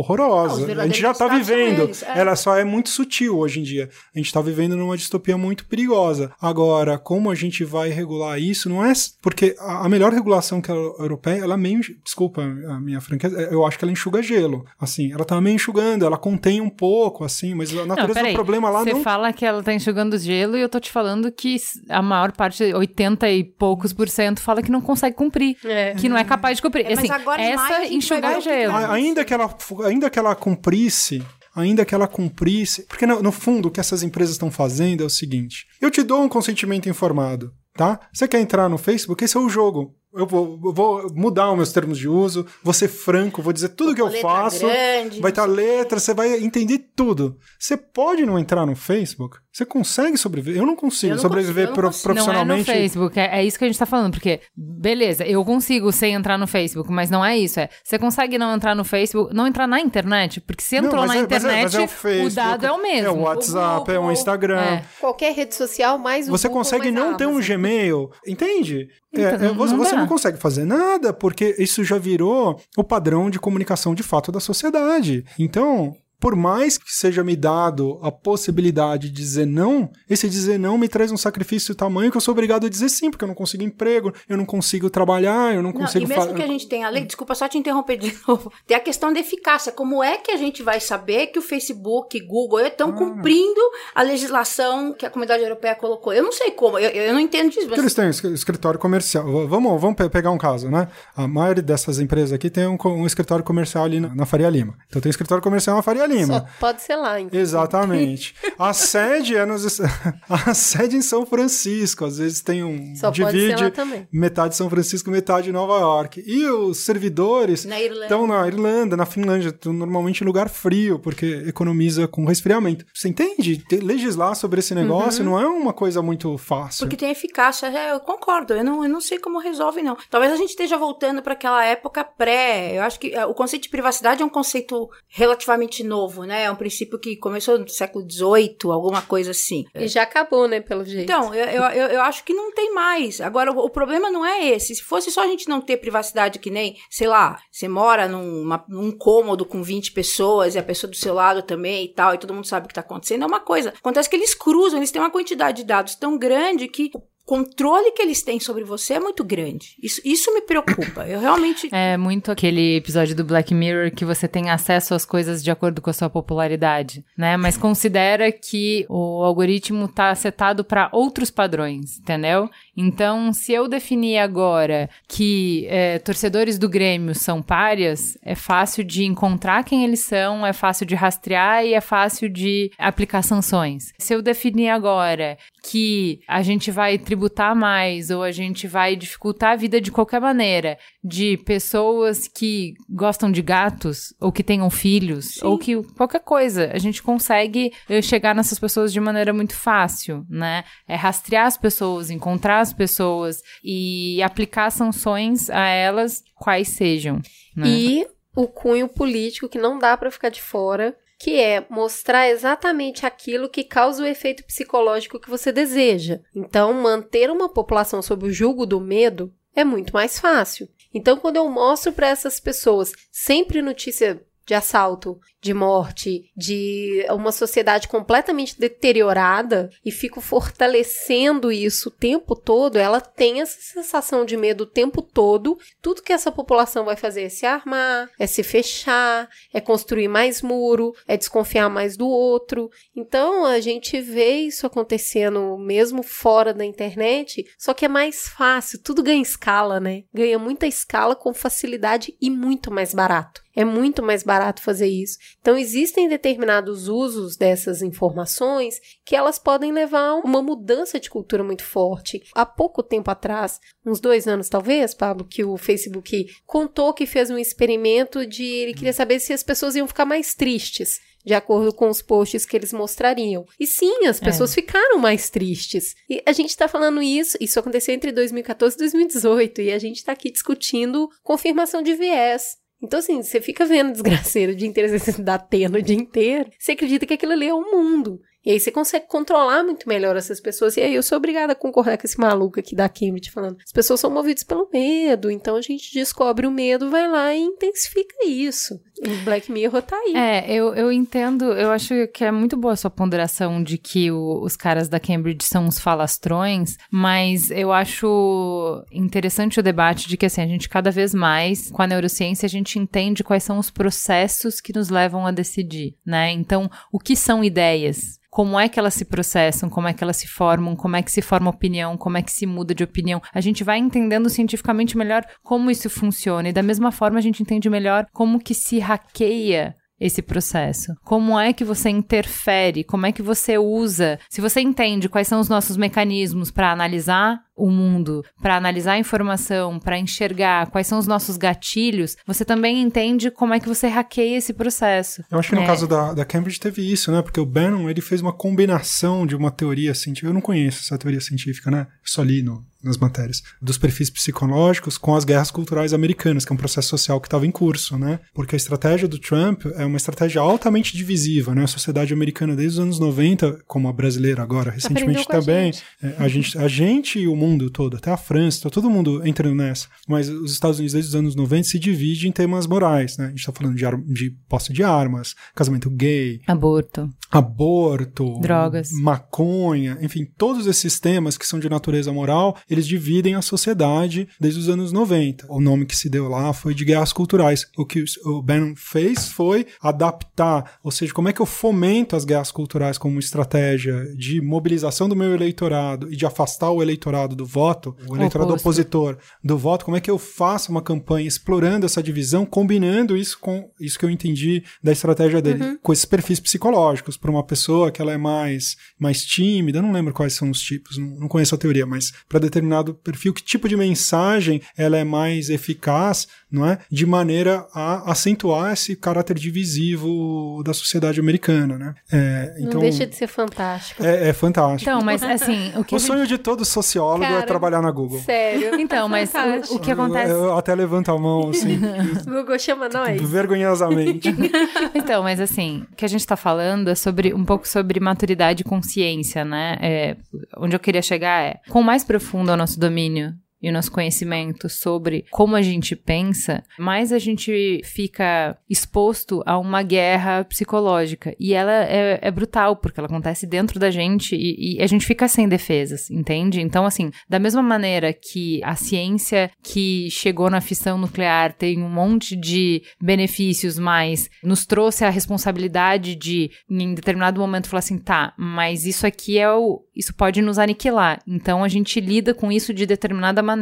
horrorosa. Não, a gente já está vivendo. Eles, é. Ela só é muito sutil hoje em dia. A gente está vivendo numa distopia muito perigosa. Agora, como a gente vai regular isso? Não é porque a, melhor regulação que a europeia, ela meio, desculpa a minha franqueza, eu acho que ela enxuga gelo. Assim, ela tá meio enxugando, ela contém um pouco, assim, mas a natureza não, do problema lá Você não. Você fala que ela tá enxugando gelo e eu tô te falando que a maior parte, 80 e poucos por cento, fala que não consegue cumprir, é. que não é capaz de cumprir. É, assim, essa enxugar gelo. Ainda que ela ainda que ela cumprisse, ainda que ela cumprisse. Porque, no, no fundo, o que essas empresas estão fazendo é o seguinte: eu te dou um consentimento informado, tá? Você quer entrar no Facebook? Esse é o jogo eu vou, eu vou mudar os meus termos de uso, vou ser franco, vou dizer tudo que eu faço. Grande, vai estar tá letra, você vai entender tudo. Você pode não entrar no Facebook? Você consegue sobreviver? Eu não consigo eu não sobreviver consigo, consigo. profissionalmente. Não é no Facebook, é, é, isso que a gente tá falando, porque, beleza, eu consigo sem entrar no Facebook, mas não é isso. É, você consegue não entrar no Facebook, não entrar na internet, porque se entrou não, na é, internet, mas é, mas o, Facebook, o, dado é o mesmo. É o WhatsApp, o é o Instagram. É. Qualquer rede social, mais o Você Google, consegue não ter um Gmail, entende? Então, é, você, não, você não consegue fazer nada, porque isso já virou o padrão de comunicação de fato da sociedade. Então, por mais que seja me dado a possibilidade de dizer não, esse dizer não me traz um sacrifício tamanho que eu sou obrigado a dizer sim, porque eu não consigo emprego, eu não consigo trabalhar, eu não consigo... Não, e mesmo que a gente tenha a lei, desculpa só te interromper de <laughs> novo, tem a questão da eficácia. Como é que a gente vai saber que o Facebook, Google estão ah. cumprindo a legislação que a comunidade europeia colocou? Eu não sei como, eu, eu não entendo disso. Mas... Eles têm escritório comercial. Vamos, vamos pegar um caso, né? A maioria dessas empresas aqui tem um, um escritório comercial ali na, na Faria Lima. Então tem escritório comercial na Faria Lima. Só pode ser lá, então. Exatamente. A <laughs> sede é nos, <laughs> a sede em São Francisco, às vezes tem um Só divide também. metade São Francisco, metade Nova York. E os servidores estão na Irlanda, na Finlândia, estão normalmente em lugar frio, porque economiza com resfriamento. Você entende? Legislar sobre esse negócio uhum. não é uma coisa muito fácil. Porque tem eficácia, é, eu concordo. Eu não, eu não sei como resolve, não. Talvez a gente esteja voltando para aquela época pré. Eu acho que é, o conceito de privacidade é um conceito relativamente novo, né? É um princípio que começou no século XVIII, alguma coisa assim. E já acabou, né, pelo jeito. Então, eu, eu, eu acho que não tem mais. Agora, o, o, problema não é esse. Se fosse só a gente não ter privacidade que nem, sei lá, você mora numa, num cômodo com 20 pessoas e a pessoa do seu lado também e tal, e todo mundo sabe o que tá acontecendo, é uma coisa. Acontece que eles cruzam, eles têm uma quantidade de dados tão grande que controle que eles têm sobre você é muito grande. Isso, isso me preocupa. Eu realmente. É muito aquele episódio do Black Mirror que você tem acesso às coisas de acordo com a sua popularidade, né? Mas considera que o algoritmo está setado para outros padrões, entendeu? Então, se eu definir agora que é, torcedores do Grêmio são párias, é fácil de encontrar quem eles são, é fácil de rastrear e é fácil de aplicar sanções. Se eu definir agora que a gente vai tributar mais ou a gente vai dificultar a vida de qualquer maneira de pessoas que gostam de gatos ou que tenham filhos Sim. ou que qualquer coisa, a gente consegue eh, chegar nessas pessoas de maneira muito fácil, né? É rastrear as pessoas, encontrar as pessoas e aplicar sanções a elas, quais sejam. Né? E o cunho político que não dá para ficar de fora que é mostrar exatamente aquilo que causa o efeito psicológico que você deseja. Então, manter uma população sob o julgo do medo é muito mais fácil. Então, quando eu mostro para essas pessoas sempre notícia de assalto, de morte, de uma sociedade completamente deteriorada e fico fortalecendo isso o tempo todo, ela tem essa sensação de medo o tempo todo. Tudo que essa população vai fazer é se armar, é se fechar, é construir mais muro, é desconfiar mais do outro. Então a gente vê isso acontecendo mesmo fora da internet, só que é mais fácil, tudo ganha escala, né? Ganha muita escala com facilidade e muito mais barato. É muito mais barato fazer isso. Então, existem determinados usos dessas informações que elas podem levar a uma mudança de cultura muito forte. Há pouco tempo atrás, uns dois anos talvez, Pablo, que o Facebook contou que fez um experimento de ele queria saber se as pessoas iam ficar mais tristes de acordo com os posts que eles mostrariam. E sim, as pessoas é. ficaram mais tristes. E a gente tá falando isso, isso aconteceu entre 2014 e 2018, e a gente tá aqui discutindo confirmação de viés. Então, assim, você fica vendo desgraceiro de interesse da Atena o dia inteiro, você acredita que aquilo ali é o um mundo. E aí você consegue controlar muito melhor essas pessoas. E aí eu sou obrigada a concordar com esse maluco aqui da Cambridge falando. As pessoas são movidas pelo medo, então a gente descobre o medo, vai lá e intensifica isso. Black Mirror tá aí. É, eu, eu entendo, eu acho que é muito boa a sua ponderação de que o, os caras da Cambridge são os falastrões, mas eu acho interessante o debate de que, assim, a gente cada vez mais, com a neurociência, a gente entende quais são os processos que nos levam a decidir, né? Então, o que são ideias? Como é que elas se processam, como é que elas se formam, como é que se forma opinião, como é que se muda de opinião. A gente vai entendendo cientificamente melhor como isso funciona e da mesma forma a gente entende melhor como que se hackeia esse processo? Como é que você interfere? Como é que você usa? Se você entende quais são os nossos mecanismos para analisar o mundo, para analisar a informação, para enxergar quais são os nossos gatilhos, você também entende como é que você hackeia esse processo. Eu acho que no é. caso da, da Cambridge teve isso, né? Porque o Bannon, ele fez uma combinação de uma teoria científica. Eu não conheço essa teoria científica, né? Eu só li no, nas matérias, dos perfis psicológicos com as guerras culturais americanas, que é um processo social que estava em curso, né? Porque a estratégia do Trump é uma estratégia altamente divisiva, né? A sociedade americana desde os anos 90, como a brasileira agora, recentemente também, a gente. É, a gente, a gente e o mundo todo, até a França, tá todo mundo entrando nessa. Mas os Estados Unidos, desde os anos 90, se divide em temas morais, né? A gente tá falando de, de posse de armas, casamento gay, aborto, aborto, drogas, maconha, enfim, todos esses temas que são de natureza moral, eles dividem a sociedade desde os anos 90. O nome que se deu lá foi de guerras culturais. O que o Bannon fez foi adaptar, ou seja, como é que eu fomento as guerras culturais como estratégia de mobilização do meu eleitorado e de afastar o eleitorado do voto, o eleitorado Oposto. opositor do voto, como é que eu faço uma campanha explorando essa divisão, combinando isso com isso que eu entendi da estratégia dele, uhum. com esses perfis psicológicos, para uma pessoa que ela é mais, mais tímida, não lembro quais são os tipos, não, não conheço a teoria, mas para determinado perfil, que tipo de mensagem ela é mais eficaz, não é? De maneira a acentuar esse caráter divisivo da sociedade americana, né? É, então, não deixa de ser fantástico. É, é fantástico. Então, mas assim, o que o sonho gente... de todo sociólogo é Cara, é trabalhar na Google. Sério? <laughs> Então, mas o, o, que acontece... Eu, eu até levanto a mão, assim. <laughs> Google chama nós. Vergonhosamente. <laughs> então, mas assim, o que a gente está falando é sobre um pouco sobre maturidade e consciência, né? É, onde eu queria chegar é, quão mais profundo é o nosso domínio e o nosso conhecimento sobre como a gente pensa, mais a gente fica exposto a uma guerra psicológica. E ela é, é brutal, porque ela acontece dentro da gente e, e, a gente fica sem defesas, entende? Então, assim, da mesma maneira que a ciência que chegou na fissão nuclear tem um monte de benefícios, mas nos trouxe a responsabilidade de, em determinado momento, falar assim: tá, mas isso aqui é o. Isso pode nos aniquilar. Então, a gente lida com isso de determinada maneira.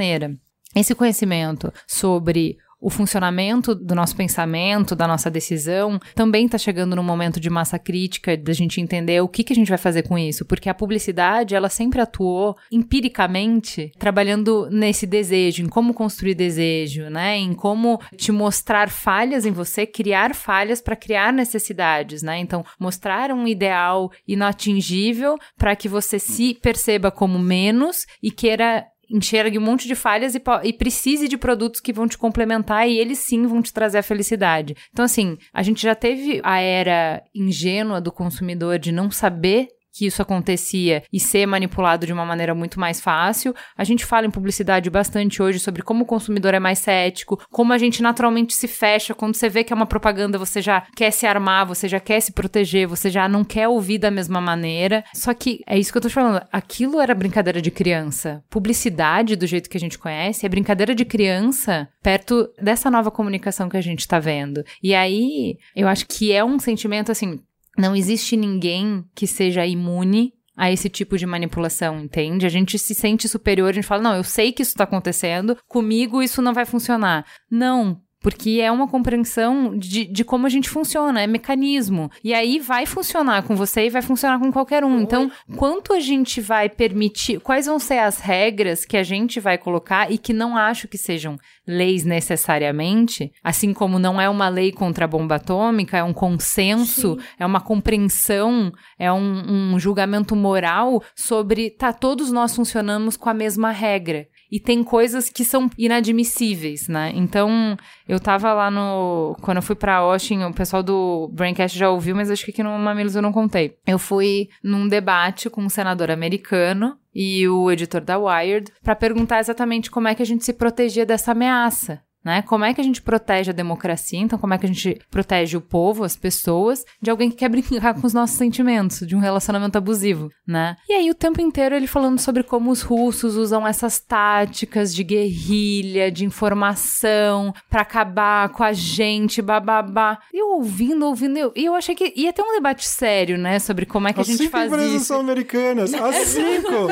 Esse conhecimento sobre o funcionamento do nosso pensamento, da nossa decisão, também está chegando num momento de massa crítica, da gente entender o que, que a gente vai fazer com isso, porque a publicidade, ela sempre atuou empiricamente, trabalhando nesse desejo, em como construir desejo, né, em como te mostrar falhas em você, criar falhas para criar necessidades, né, então mostrar um ideal inatingível para que você se perceba como menos e queira enxergue um monte de falhas e, e, precise de produtos que vão te complementar e eles sim vão te trazer a felicidade. Então, assim, a gente já teve a era ingênua do consumidor de não saber que isso acontecia e ser manipulado de uma maneira muito mais fácil. A gente fala em publicidade bastante hoje sobre como o consumidor é mais cético, como a gente naturalmente se fecha quando você vê que é uma propaganda, você já quer se armar, você já quer se proteger, você já não quer ouvir da mesma maneira. Só que é isso que eu tô falando, aquilo era brincadeira de criança. Publicidade do jeito que a gente conhece é brincadeira de criança perto dessa nova comunicação que a gente tá vendo. E aí, eu acho que é um sentimento assim, não existe ninguém que seja imune a esse tipo de manipulação, entende? A gente se sente superior, a gente fala, não, eu sei que isso está acontecendo, comigo isso não vai funcionar. Não, porque é uma compreensão de, de como a gente funciona, é mecanismo. E aí vai funcionar com você e vai funcionar com qualquer um. Então, quanto a gente vai permitir, quais vão ser as regras que a gente vai colocar e que não acho que sejam leis necessariamente, assim como não é uma lei contra a bomba atômica, é um consenso, Sim. é uma compreensão, é um, um julgamento moral sobre, tá, todos nós funcionamos com a mesma regra e tem coisas que são inadmissíveis, né? Então, eu tava lá no. Quando eu fui pra Austin, o pessoal do Braincast já ouviu, mas acho que aqui no Mamilos eu não contei. Eu fui num debate com um senador americano e o editor da Wired para perguntar exatamente como é que a gente se protegia dessa ameaça né? Como é que a gente protege a democracia? Então, como é que a gente protege o povo, as pessoas, de alguém que quer <laughs> brincar com os nossos sentimentos, de um relacionamento abusivo, né? E aí, o tempo inteiro ele falando sobre como os russos usam essas táticas de guerrilha, de informação, para acabar com a gente, bababá. E eu ouvindo, ouvindo, eu, e eu achei que ia ter um debate sério, né? Sobre como é que As a gente faz empresas isso. são americanas. As <laughs> cinco!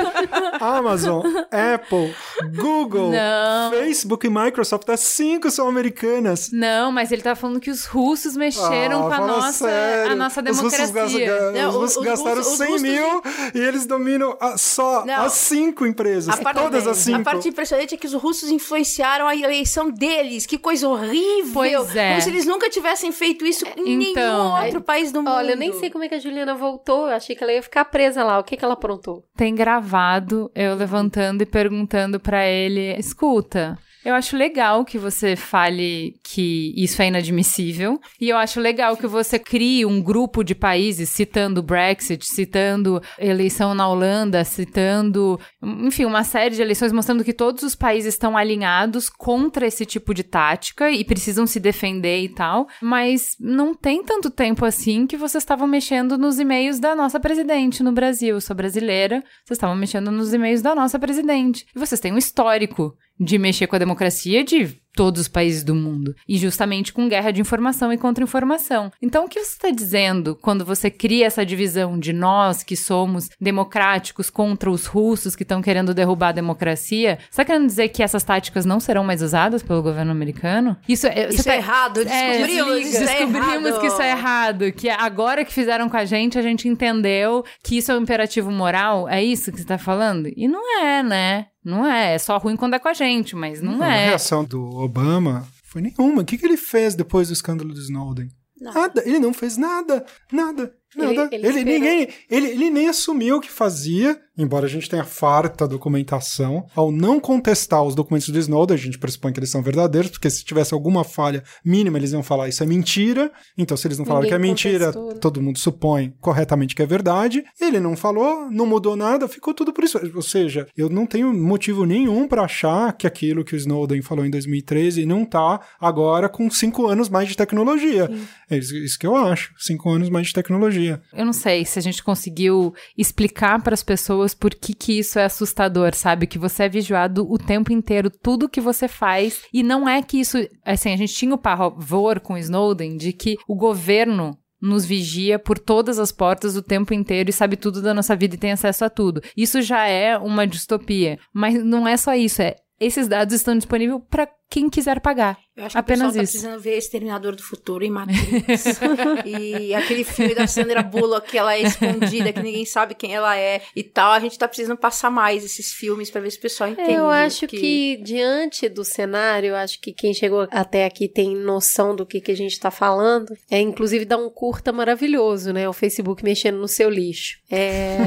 Amazon, Apple, Google, Não. Facebook e Microsoft. As cinco são americanas. Não, mas ele tá falando que os russos mexeram Ah, com a nossa, sério. a nossa Os russos, democracia. gastam- Não, os russos os- gastaram os- os 100 russos- mil e eles dominam a- só Não. as cinco empresas. Parte- Todas as cinco. A parte impressionante é que os russos influenciaram a eleição deles. Que coisa horrível. Pois é. Como se eles nunca tivessem feito isso em Então. nenhum outro país do mundo. Olha, eu nem sei como é que a Juliana voltou. Eu achei que ela ia ficar presa lá. O que, que ela aprontou? Tem gravado eu levantando e perguntando pra ele: escuta. Eu acho legal que você fale que isso é inadmissível. E eu acho legal que você crie um grupo de países citando Brexit, citando eleição na Holanda, citando, enfim, uma série de eleições mostrando que todos os países estão alinhados contra esse tipo de tática e precisam se defender e tal. Mas não tem tanto tempo assim que vocês estavam mexendo nos e-mails da nossa presidente no Brasil. Eu sou brasileira, vocês estavam mexendo nos e-mails da nossa presidente. E vocês têm um histórico de mexer com a democracia de todos os países do mundo. E justamente com guerra de informação e contra-informação. Então, o que você está dizendo quando você cria essa divisão de nós que somos democráticos contra os russos que estão querendo derrubar a democracia? Você está querendo dizer que essas táticas não serão mais usadas pelo governo americano? Isso é, Isso você é tá- errado, é, descobrimos, isso é descobrimos errado. que isso é errado. Que agora que fizeram com a gente, a gente entendeu que isso é um imperativo moral. É isso que você tá falando? E não é, né? Não é. É só ruim quando é com a gente, mas não, A é. reação do Obama foi nenhuma. O que, que ele fez depois do escândalo do Snowden? Nada. Ele não fez nada. Nada. Ele- Nada. ele Ele, esperou. ninguém, ele, ele nem assumiu o que fazia, embora a gente tenha farta documentação. Ao não contestar os documentos do Snowden, a gente pressupõe que eles são verdadeiros, porque se tivesse alguma falha mínima, eles iam falar isso é mentira. Então, se eles não falaram que é Ninguém mentira, contestou, né? todo mundo supõe corretamente que é verdade. Ele não falou, não mudou nada, ficou tudo por isso. Ou seja, eu não tenho motivo nenhum para achar que aquilo que o Snowden falou em 2013 não tá agora com cinco anos mais de tecnologia. É isso, isso que eu acho. Cinco anos mais de tecnologia. Eu não sei se a gente conseguiu explicar para as pessoas por que, que isso é assustador, sabe? Que você é vigiado o tempo inteiro, tudo que você faz. E não é que isso. Assim, a gente tinha o pavor com Snowden de que o governo nos vigia por todas as portas o tempo inteiro e sabe tudo da nossa vida e tem acesso a tudo. Isso já é uma distopia. Mas não é só isso, é. Esses dados estão disponíveis para quem quiser pagar. Eu acho que Apenas o pessoal tá isso. precisando ver Exterminador do Futuro e Matrix. <laughs> e aquele filme da Sandra Bullock, que ela é escondida, que ninguém sabe quem ela é e tal. A gente tá precisando passar mais esses filmes pra ver se o pessoal entende. Eu acho que... diante do cenário, eu acho que quem chegou até aqui tem noção do que, que a gente tá falando. É, inclusive, dá um curta maravilhoso, né? O Facebook mexendo no seu lixo. É,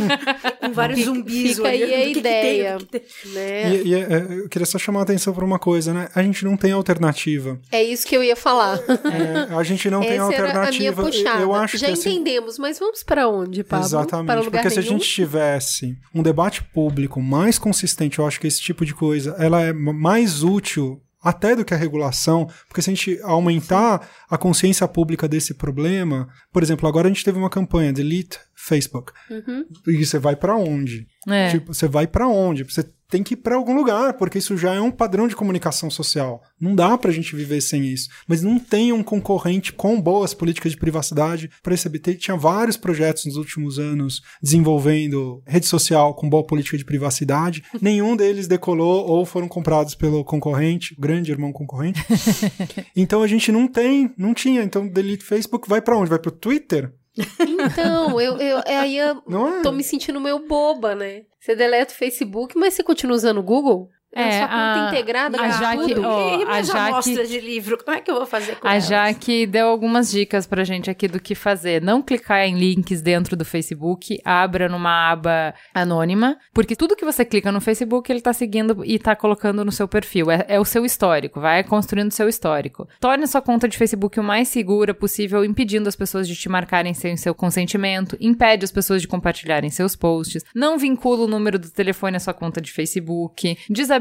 <laughs> Com vários Fica- zumbis fica aí a que que tem, ideia. que que tem. né? E, e, é, eu queria só chamar a atenção para uma coisa, né? A gente não tem alternativa. É isso que eu ia falar. É, a gente não tem alternativa. Eu acho Já que assim, entendemos, mas vamos para onde, Pablo? Exatamente, para lugar porque se a nenhum? gente tivesse um debate público mais consistente, eu acho que esse tipo de coisa ela é mais útil até do que a regulação, porque se a gente aumentar a consciência pública desse problema, por exemplo, agora a gente teve uma campanha Delete Facebook. Uhum. E você vai pra onde? É. Tipo, você vai pra onde? Você tem que ir pra algum lugar, porque isso já é um padrão de comunicação social. Não dá pra gente viver sem isso. Mas não tem um concorrente com boas políticas de privacidade para esse BT. Tinha vários projetos nos últimos anos desenvolvendo rede social com boa política de privacidade. <laughs> Nenhum deles decolou ou foram comprados pelo concorrente, o grande irmão concorrente. <laughs> então a gente não tem, não tinha. Então delete Facebook vai pra onde? Vai pro Twitter? Então, eu, eu, aí eu é? tô me sentindo meio boba, né? Você deleta o Facebook, mas você continua usando o Google? É, sua conta a- integrada a com Jaque- tudo. ó, e a Jaque- de livro, como é que eu vou fazer com A elas? Jaque deu algumas dicas pra gente aqui do que fazer. Não clicar em links dentro do Facebook, abra numa aba anônima, porque tudo que você clica no Facebook, ele tá seguindo e tá colocando no seu perfil. É, é o seu histórico, vai construindo o seu histórico. Torne a sua conta de Facebook o mais segura possível, impedindo as pessoas de te marcarem sem o seu consentimento, impede as pessoas de compartilharem seus posts, não vincula o número do telefone à sua conta de Facebook,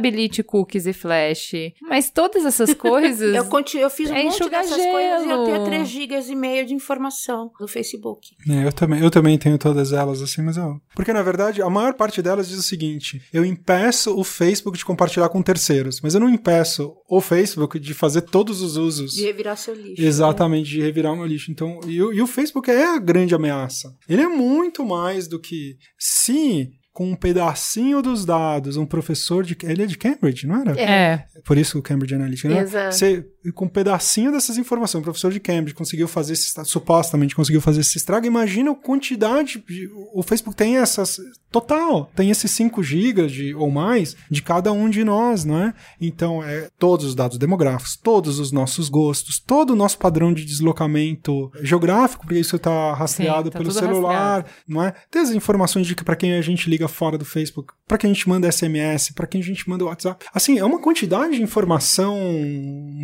inabilite cookies e flash. Mas todas essas <laughs> coisas. eu, continuo, eu fiz um é monte dessas gelo. coisas e eu tenho 3 gigas e meio de informação no Facebook. É, eu, também, eu também tenho todas elas, assim, mas eu. Porque, na verdade, a maior parte delas diz o seguinte: eu impeço o Facebook de compartilhar com terceiros, mas eu não impeço o Facebook de fazer todos os usos. De revirar seu lixo. né? Exatamente, né? de revirar o meu lixo. Então, e, e o Facebook é a grande ameaça. Ele é muito mais do que. Se com um pedacinho dos dados, um professor de. Ele é de Cambridge, não era? É. Por isso o Cambridge Analytica, né? Exato. Você, com um pedacinho dessas informações, o professor de Cambridge conseguiu fazer esse. supostamente conseguiu fazer esse estrago. Imagina a quantidade. De, o Facebook tem essas. Total, tem esses 5 gigas de, ou mais de cada um de nós, não é? Então, é todos os dados demográficos, todos os nossos gostos, todo o nosso padrão de deslocamento geográfico, porque isso está rastreado Sim, tá pelo celular, rastreado. não é? Tem as informações de que para quem a gente liga fora do Facebook, para quem a gente manda SMS, para quem a gente manda WhatsApp. Assim, é uma quantidade de informação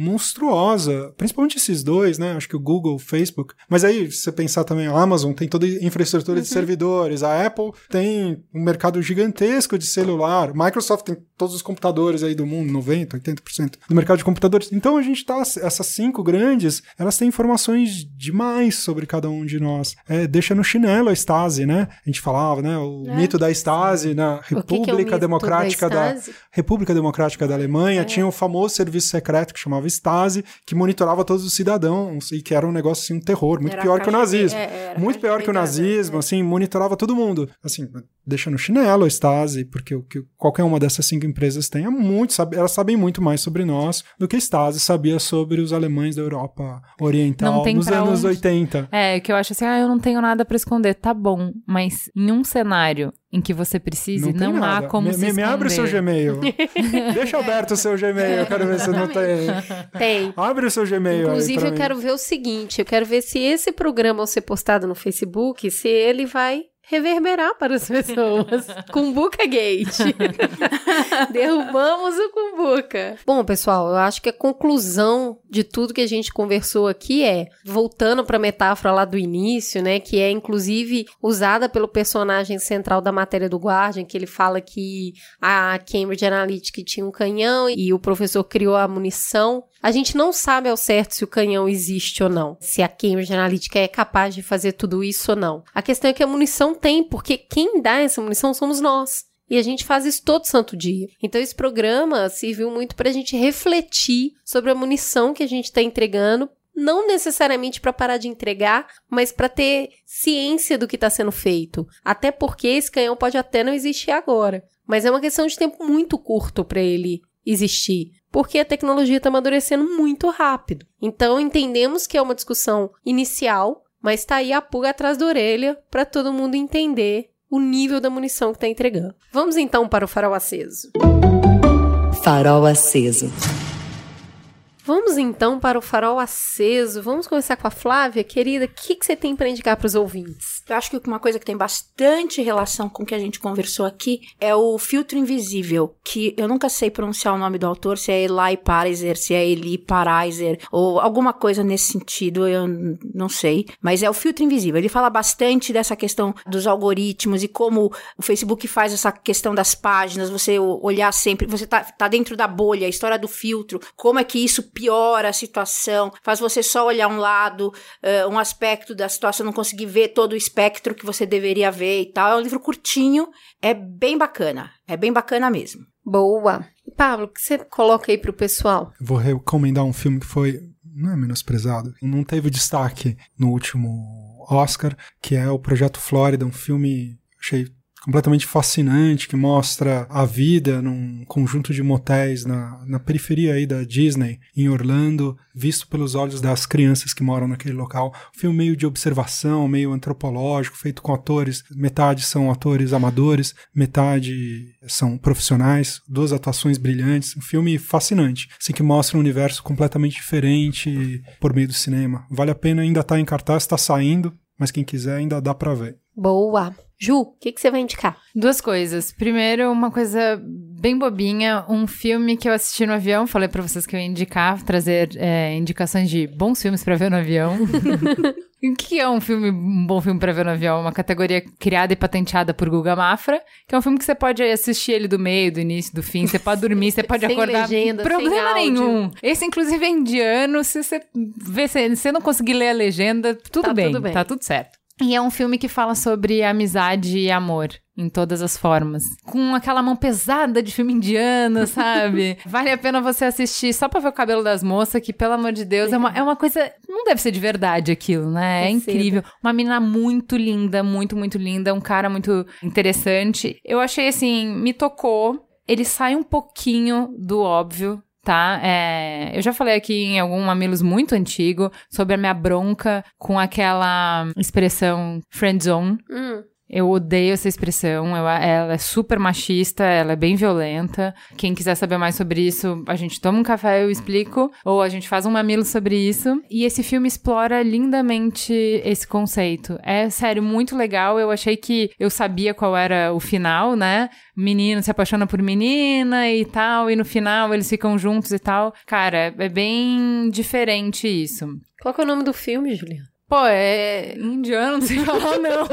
monstruosa, principalmente esses dois, né? Acho que o Google, o Facebook. Mas aí, se você pensar também, a Amazon tem toda a infraestrutura Uhum. de servidores, a Apple tem um mercado gigantesco de celular, Microsoft tem todos os computadores aí do mundo, 90, 80% do mercado de computadores. Então a gente tá, essas cinco grandes, elas têm informações demais sobre cada um de nós. É, deixa no chinelo a Stasi, né? A gente falava, né? O É. mito da Stasi na O que que é República Democrática da da, Stasi? República Democrática da É. Alemanha tinha um famoso serviço secreto que chamava Stasi, que monitorava todos os cidadãos e que era um negócio assim, um terror, muito Era pior que o nazismo. é, era muito pior que o nazismo, é. assim, monitorava todo mundo. Assim, deixa no chinelo a Stasi, porque o que qualquer uma dessas cinco empresas tem é muito, sabe, elas sabem muito mais sobre nós do que a Stasi sabia sobre os alemães da Europa Oriental Não tem nos anos onde. 80. É, que eu acho assim, ah, eu não tenho nada pra esconder. Tá bom, mas em um cenário em que você precise, Não, não, há como me, se me, abre o seu Gmail. <laughs> Deixa aberto o seu Gmail, eu quero ver se não tem. Tem. Abre o seu Gmail Inclusive, eu mim. quero ver o seguinte: eu quero ver se esse programa, ao ser postado no Facebook, se ele vai reverberar para as pessoas. <laughs> Cumbuca Gate. <laughs> Derrubamos o Cumbuca. Bom, pessoal, eu acho que a conclusão de tudo que a gente conversou aqui é, voltando para a metáfora lá do início, né, que é inclusive usada pelo personagem central da matéria do Guardian, que ele fala que a Cambridge Analytica tinha um canhão e o professor criou a munição. A gente não sabe ao certo se o canhão existe ou não, se a Cambridge Analytica é capaz de fazer tudo isso ou não. A questão é que a munição tem, porque quem dá essa munição somos nós. E a gente faz isso todo santo dia. Então esse programa serviu muito para a gente refletir sobre a munição que a gente está entregando não necessariamente para parar de entregar, mas para ter ciência do que está sendo feito. Até porque esse canhão pode até não existir agora, mas é uma questão de tempo muito curto para ele existir, porque a tecnologia está amadurecendo muito rápido. Então entendemos que é uma discussão inicial, mas está aí a pulga atrás da orelha para todo mundo entender o nível da munição que está entregando. Vamos então para o farol aceso. Farol aceso. Vamos então para o farol aceso. Vamos começar com a Flávia, querida. O que, que você tem para indicar para os ouvintes? Eu acho que uma coisa que tem bastante relação com o que a gente conversou aqui é o filtro invisível, que eu nunca sei pronunciar o nome do autor, se é Eli Pariser, se é Eli Paraiser, ou alguma coisa nesse sentido, eu não sei. Mas é o filtro invisível. Ele fala bastante dessa questão dos algoritmos e como o Facebook faz essa questão das páginas, você olhar sempre, você tá, tá dentro da bolha, a história do filtro, como é que isso piora a situação, faz você só olhar um lado, eh, um aspecto da situação, não conseguir ver todo o espectro que você deveria ver e tal. É um livro curtinho, é bem bacana, é bem bacana mesmo. Boa. E, Pablo, o que você coloca aí pro pessoal? Vou recomendar um filme que foi, não é menosprezado, não teve destaque no último Oscar, que é o Projeto Flórida, um filme, achei completamente fascinante, que mostra a vida num conjunto de motéis na, na periferia aí da Disney, em Orlando, visto pelos olhos das crianças que moram naquele local. Um filme meio de observação, meio antropológico, feito com atores, metade são atores amadores, metade são profissionais, duas atuações brilhantes, um filme fascinante, assim que mostra um universo completamente diferente por meio do cinema. Vale a pena, ainda tá em cartaz, está saindo, mas quem quiser ainda dá para ver. Boa. Ju, o que, que você vai indicar? Duas coisas. Primeiro, uma coisa bem bobinha, um filme que eu assisti no avião. Falei pra vocês que eu ia indicar, trazer é, indicações de bons filmes pra ver no avião. <laughs> O que é um filme, um bom filme pra ver no avião? Uma categoria criada e patenteada por Guga Mafra, que é um filme que você pode assistir ele do meio, do início, do fim, você pode dormir, você pode <laughs> Sem acordar. legenda, problema sem áudio. nenhum. Esse, inclusive, é indiano. Se você vê, se você não conseguir ler a legenda, tudo, Tá bem, tudo bem. tá tudo certo. E é um filme que fala sobre amizade e amor. Em todas as formas. Com aquela mão pesada de filme indiano, <laughs> sabe? vale a pena você assistir só pra ver o cabelo das moças, que, pelo amor de Deus, é uma, é uma coisa. Não deve ser de verdade aquilo, né? É, É incrível. Uma menina muito linda, muito, muito linda. Um cara muito interessante. Eu achei assim, me tocou. Ele sai um pouquinho do óbvio, tá? É, eu já falei aqui em algum Mamilos muito antigo sobre a minha bronca com aquela expressão friend zone. Hum, Eu odeio essa expressão, eu- ela é super machista, ela é bem violenta. Quem quiser saber mais sobre isso, a gente toma um café, eu explico, ou a gente faz um mamilo sobre isso. E esse filme explora lindamente esse conceito. É sério, muito legal. Eu achei que eu sabia qual era o final, né? Menino se apaixona por menina e tal, e no final eles ficam juntos e tal. Cara, é bem diferente isso. Qual é o nome do filme, Juliana? Pô, é indiano, não sei <laughs> falar, não.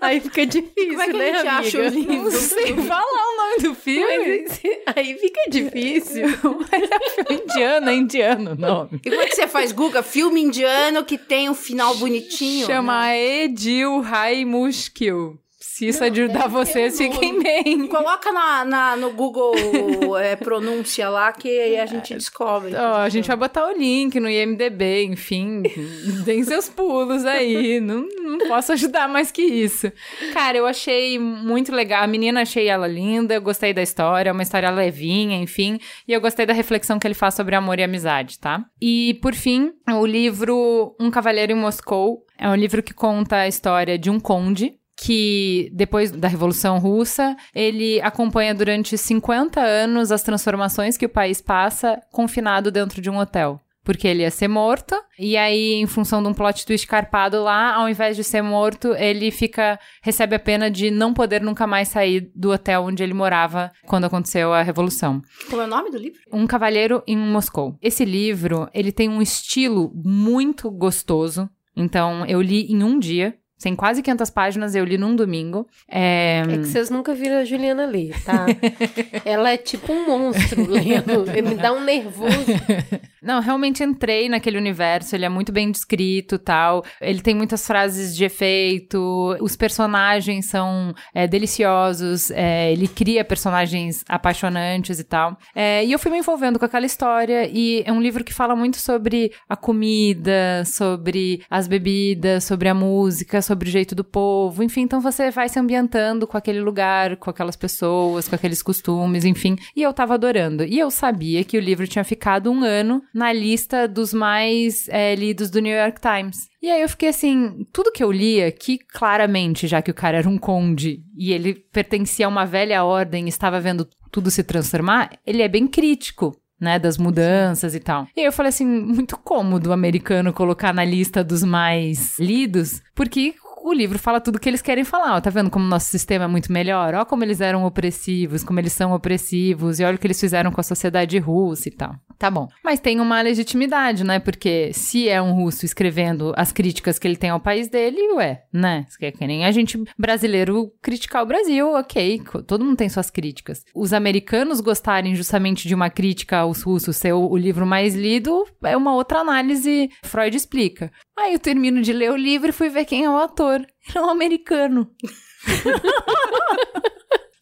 Aí fica difícil, Como é que a né, gente amiga? acha o link? Não sei falar o nome do filme. Mas aí fica difícil. <laughs> Mas é filme indiano, é indiano o nome. E como é que você faz, Guga? Filme indiano que tem um final bonitinho? Chama Edil Rai Mushkil. Se isso ajudar vocês, fiquem bem. Coloca na, na- no Google <laughs> é, pronúncia lá que aí a gente descobre. Ó, a gente vai botar o link no IMDB, enfim, <laughs> deem seus pulos aí, não, não posso ajudar mais que isso. Cara, eu achei muito legal, a menina achei ela linda, eu gostei da história, é uma história levinha, enfim, e eu gostei da reflexão que ele faz sobre amor e amizade, tá? E, por fim, o livro Um Cavalheiro em Moscou é um livro que conta a história de um conde que depois da Revolução Russa, ele acompanha durante 50 anos as transformações que o país passa confinado dentro de um hotel. Porque ele ia ser morto, e aí, em função de um plot twist carpado lá, ao invés de ser morto, ele fica. recebe a pena de não poder nunca mais sair do hotel onde ele morava quando aconteceu a Revolução. Como é o nome do livro? Um Cavalheiro em Moscou. Esse livro, ele tem um estilo muito gostoso. Então, eu li em um dia. Tem quase 500 páginas, eu li num domingo. É... É que vocês nunca viram a Juliana ler, tá? <laughs> Ela é tipo um monstro lendo. Me dá um nervoso. <laughs> Não, realmente entrei naquele universo, ele é muito bem descrito tal. Ele tem muitas frases de efeito, os personagens são é, deliciosos, é, ele cria personagens apaixonantes e tal. É, e eu fui me envolvendo com aquela história, e é um livro que fala muito sobre a comida, sobre as bebidas, sobre a música, sobre o jeito do povo, enfim, então você vai se ambientando com aquele lugar, com aquelas pessoas, com aqueles costumes, enfim. E eu tava adorando. E eu sabia que o livro tinha ficado um ano na lista dos mais é, lidos do New York Times. E aí eu fiquei assim, tudo que eu lia, que claramente, já que o cara era um conde e ele pertencia a uma velha ordem estava vendo tudo se transformar, ele é bem crítico né, das mudanças e tal. E eu falei assim, muito cômodo o americano colocar na lista dos mais lidos, porque o livro fala tudo que eles querem falar. Ó, tá vendo como nosso sistema é muito melhor? Ó como eles eram opressivos, como eles são opressivos, e olha o que eles fizeram com a sociedade russa e tal. Tá bom. Mas tem uma legitimidade, né? Porque se é um russo escrevendo as críticas que ele tem ao país dele, ué, né? Que é que nem a gente brasileiro criticar o Brasil, ok. Todo mundo tem suas críticas. Os americanos gostarem justamente de uma crítica aos russos ser o, o livro mais lido é uma outra análise. Freud explica. Aí eu termino de ler o livro e fui ver quem é o ator. Ele é um americano. <laughs>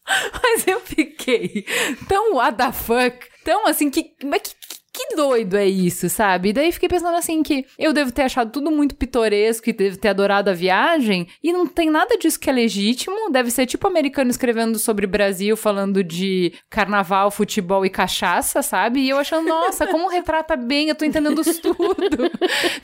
Mas eu fiquei tão what the fuck, tão assim, que, mas que, que doido é isso, sabe? E daí fiquei pensando assim que eu devo ter achado tudo muito pitoresco e devo ter adorado a viagem, e não tem nada disso que é legítimo, deve ser tipo americano escrevendo sobre Brasil, falando de carnaval, futebol e cachaça, sabe? E eu achando, nossa, como retrata bem, eu tô entendendo <laughs> tudo.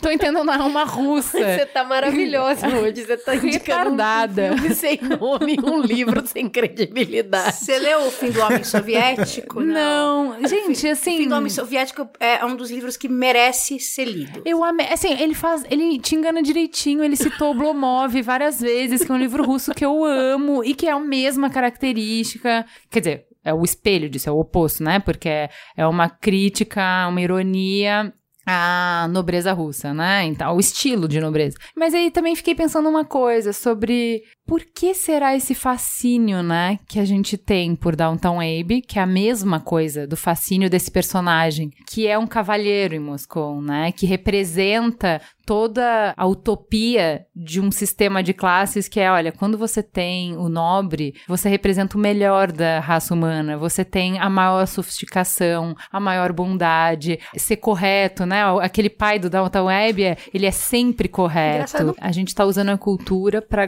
tô entendendo a alma russa. <laughs> Você tá maravilhosa hoje. Você tá <laughs> indicando Retardada. um filme sem nome, um livro sem credibilidade. Você leu O Fim do Homem Soviético? Não, gente, O assim. Fim do Homem Soviético é um dos livros que merece ser lido. Eu amei. Assim, ele faz. Ele te engana direitinho. Ele citou Oblomov várias vezes, que é um livro russo que eu amo e que é a mesma característica. Quer dizer, é o espelho disso, é o oposto, né? Porque é, é uma crítica, uma ironia a nobreza russa, né? Então, o estilo de nobreza. Mas aí também fiquei pensando uma coisa sobre por que será esse fascínio, né, que a gente tem por Downtown Abbey, que é a mesma coisa do fascínio desse personagem, que é um cavalheiro em Moscou, né, que representa toda a utopia de um sistema de classes que é, olha, quando você tem o nobre, você representa o melhor da raça humana, você tem a maior sofisticação, a maior bondade, ser correto, né? Aquele pai do Downtown Abbey, ele é sempre correto. Engraçado. A gente tá usando a cultura para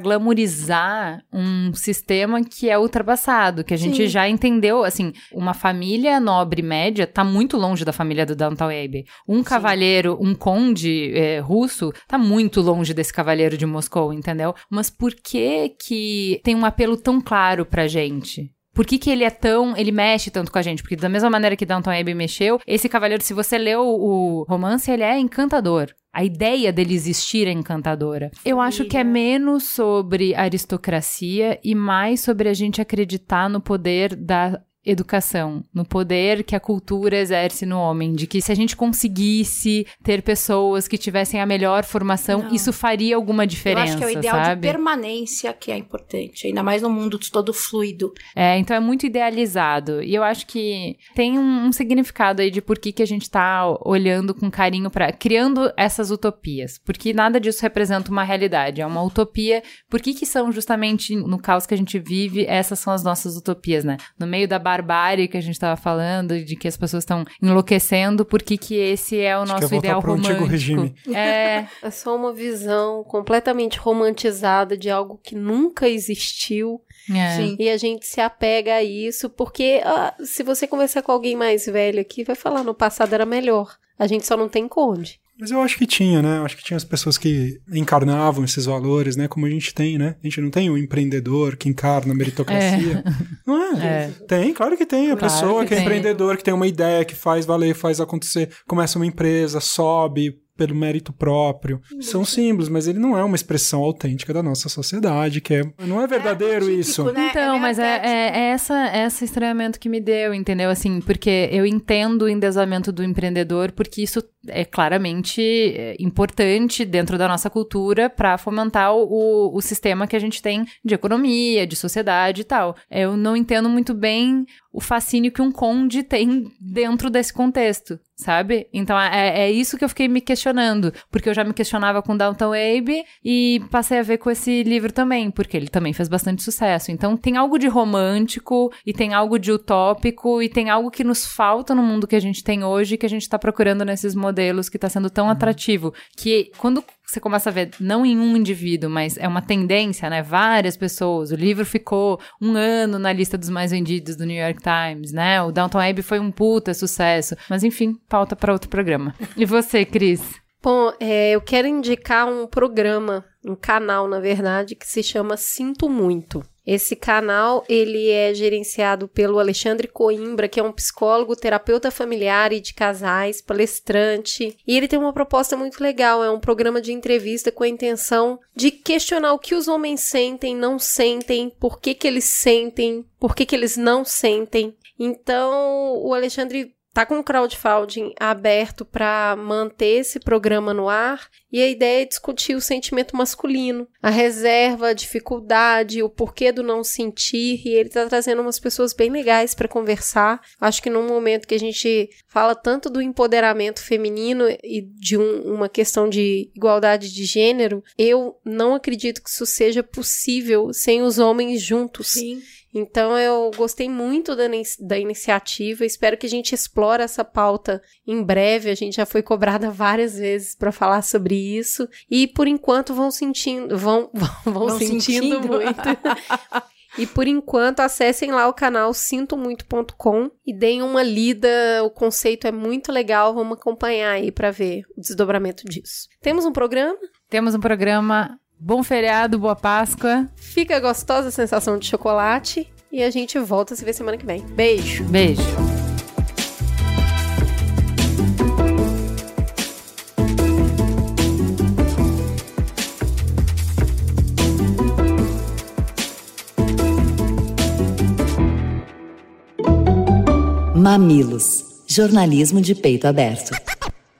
um sistema que é ultrapassado, que a gente Sim. já entendeu, assim, uma família nobre média tá muito longe da família do Downtown Abbey. Um Sim. cavalheiro, um conde é, russo tá muito longe desse cavaleiro de Moscou, entendeu? Mas por que que tem um apelo tão claro pra gente? Por que, que ele é tão. Ele mexe tanto com a gente? Porque da mesma maneira que Downton Abbey mexeu, esse cavaleiro, se você leu o romance, ele é encantador. A ideia dele existir é encantadora. Eu acho que é menos sobre aristocracia e mais sobre a gente acreditar no poder da educação, no poder que a cultura exerce no homem, de que se a gente conseguisse ter pessoas que tivessem a melhor formação, Não. isso faria alguma diferença, Eu acho que é o ideal sabe? de permanência que é importante, ainda mais no mundo todo fluido. É, então é muito idealizado. E eu acho que tem um, um significado aí de por que, que a gente tá olhando com carinho para criando essas utopias, porque nada disso representa uma realidade, é uma utopia. Por que que são justamente no caos que a gente vive, essas são as nossas utopias, né? No meio da barbárie que a gente estava falando, de que as pessoas estão enlouquecendo, porque que esse é o Acho nosso que ideal romântico. regime. É. é só uma visão completamente romantizada de algo que nunca existiu. É. E a gente se apega a isso, porque ah, se você conversar com alguém mais velho aqui, vai falar no passado era melhor. A gente só não tem conde. Mas eu acho que tinha, né? Eu acho que tinha as pessoas que encarnavam esses valores, né? Como a gente tem, né? A gente não tem o um empreendedor que encarna a meritocracia. É. <laughs> Não é? é? Tem, claro que tem. A claro pessoa que, que é empreendedor, que tem uma ideia, que faz valer, faz acontecer, começa uma empresa, sobe, pelo mérito próprio. São símbolos, mas ele não é uma expressão autêntica da nossa sociedade, que é, não é verdadeiro é isso. Né? Então, é mas é, é, é, essa, é esse estranhamento que me deu, entendeu? Assim, porque eu entendo o endesamento do empreendedor, porque isso é claramente é, importante dentro da nossa cultura para fomentar o, o sistema que a gente tem de economia, de sociedade e tal. Eu não entendo muito bem o fascínio que um conde tem dentro desse contexto, sabe? Então é, é isso que eu fiquei me questionando, porque eu já me questionava com Downton Abbey e passei a ver com esse livro também, porque ele também fez bastante sucesso. Então tem algo de romântico e tem algo de utópico e tem algo que nos falta no mundo que a gente tem hoje que a gente tá procurando nesses modelos que tá sendo tão uhum. atrativo, que quando você começa a ver, não em um indivíduo, mas é uma tendência, né? Várias pessoas. O livro ficou um ano na lista dos mais vendidos do New York Times, né? O Downton Abbey foi um puta sucesso. Mas enfim, pauta para outro programa. E você, Cris? Bom, é, eu quero indicar um programa, um canal, na verdade, que se chama Sinto Muito. Esse canal ele é gerenciado pelo Alexandre Coimbra, que é um psicólogo, terapeuta familiar e de casais, palestrante. E ele tem uma proposta muito legal, é um programa de entrevista com a intenção de questionar o que os homens sentem, não sentem, por que que eles sentem, por que que eles não sentem. Então, o Alexandre tá com o crowdfunding aberto para manter esse programa no ar e a ideia é discutir o sentimento masculino, a reserva, a dificuldade, o porquê do não sentir e ele tá trazendo umas pessoas bem legais para conversar. Acho que num momento que a gente fala tanto do empoderamento feminino e de um, uma questão de igualdade de gênero, eu não acredito que isso seja possível sem os homens juntos. Sim. Então eu gostei muito da, da iniciativa, espero que a gente explore essa pauta em breve. A gente já foi cobrada <laughs> várias vezes para falar sobre isso e por enquanto vão sentindo, vão, <laughs> vão, vão sentindo, sentindo muito. <laughs> E por enquanto, acessem lá o canal sintomuito.com e deem uma lida. O conceito é muito legal. Vamos acompanhar aí para ver o desdobramento disso. Temos um programa? Temos um programa Bom feriado, boa Páscoa. Fica gostosa a sensação de chocolate. E a gente volta a se ver semana que vem. Beijo. Beijo. Mamilos. Jornalismo de peito aberto.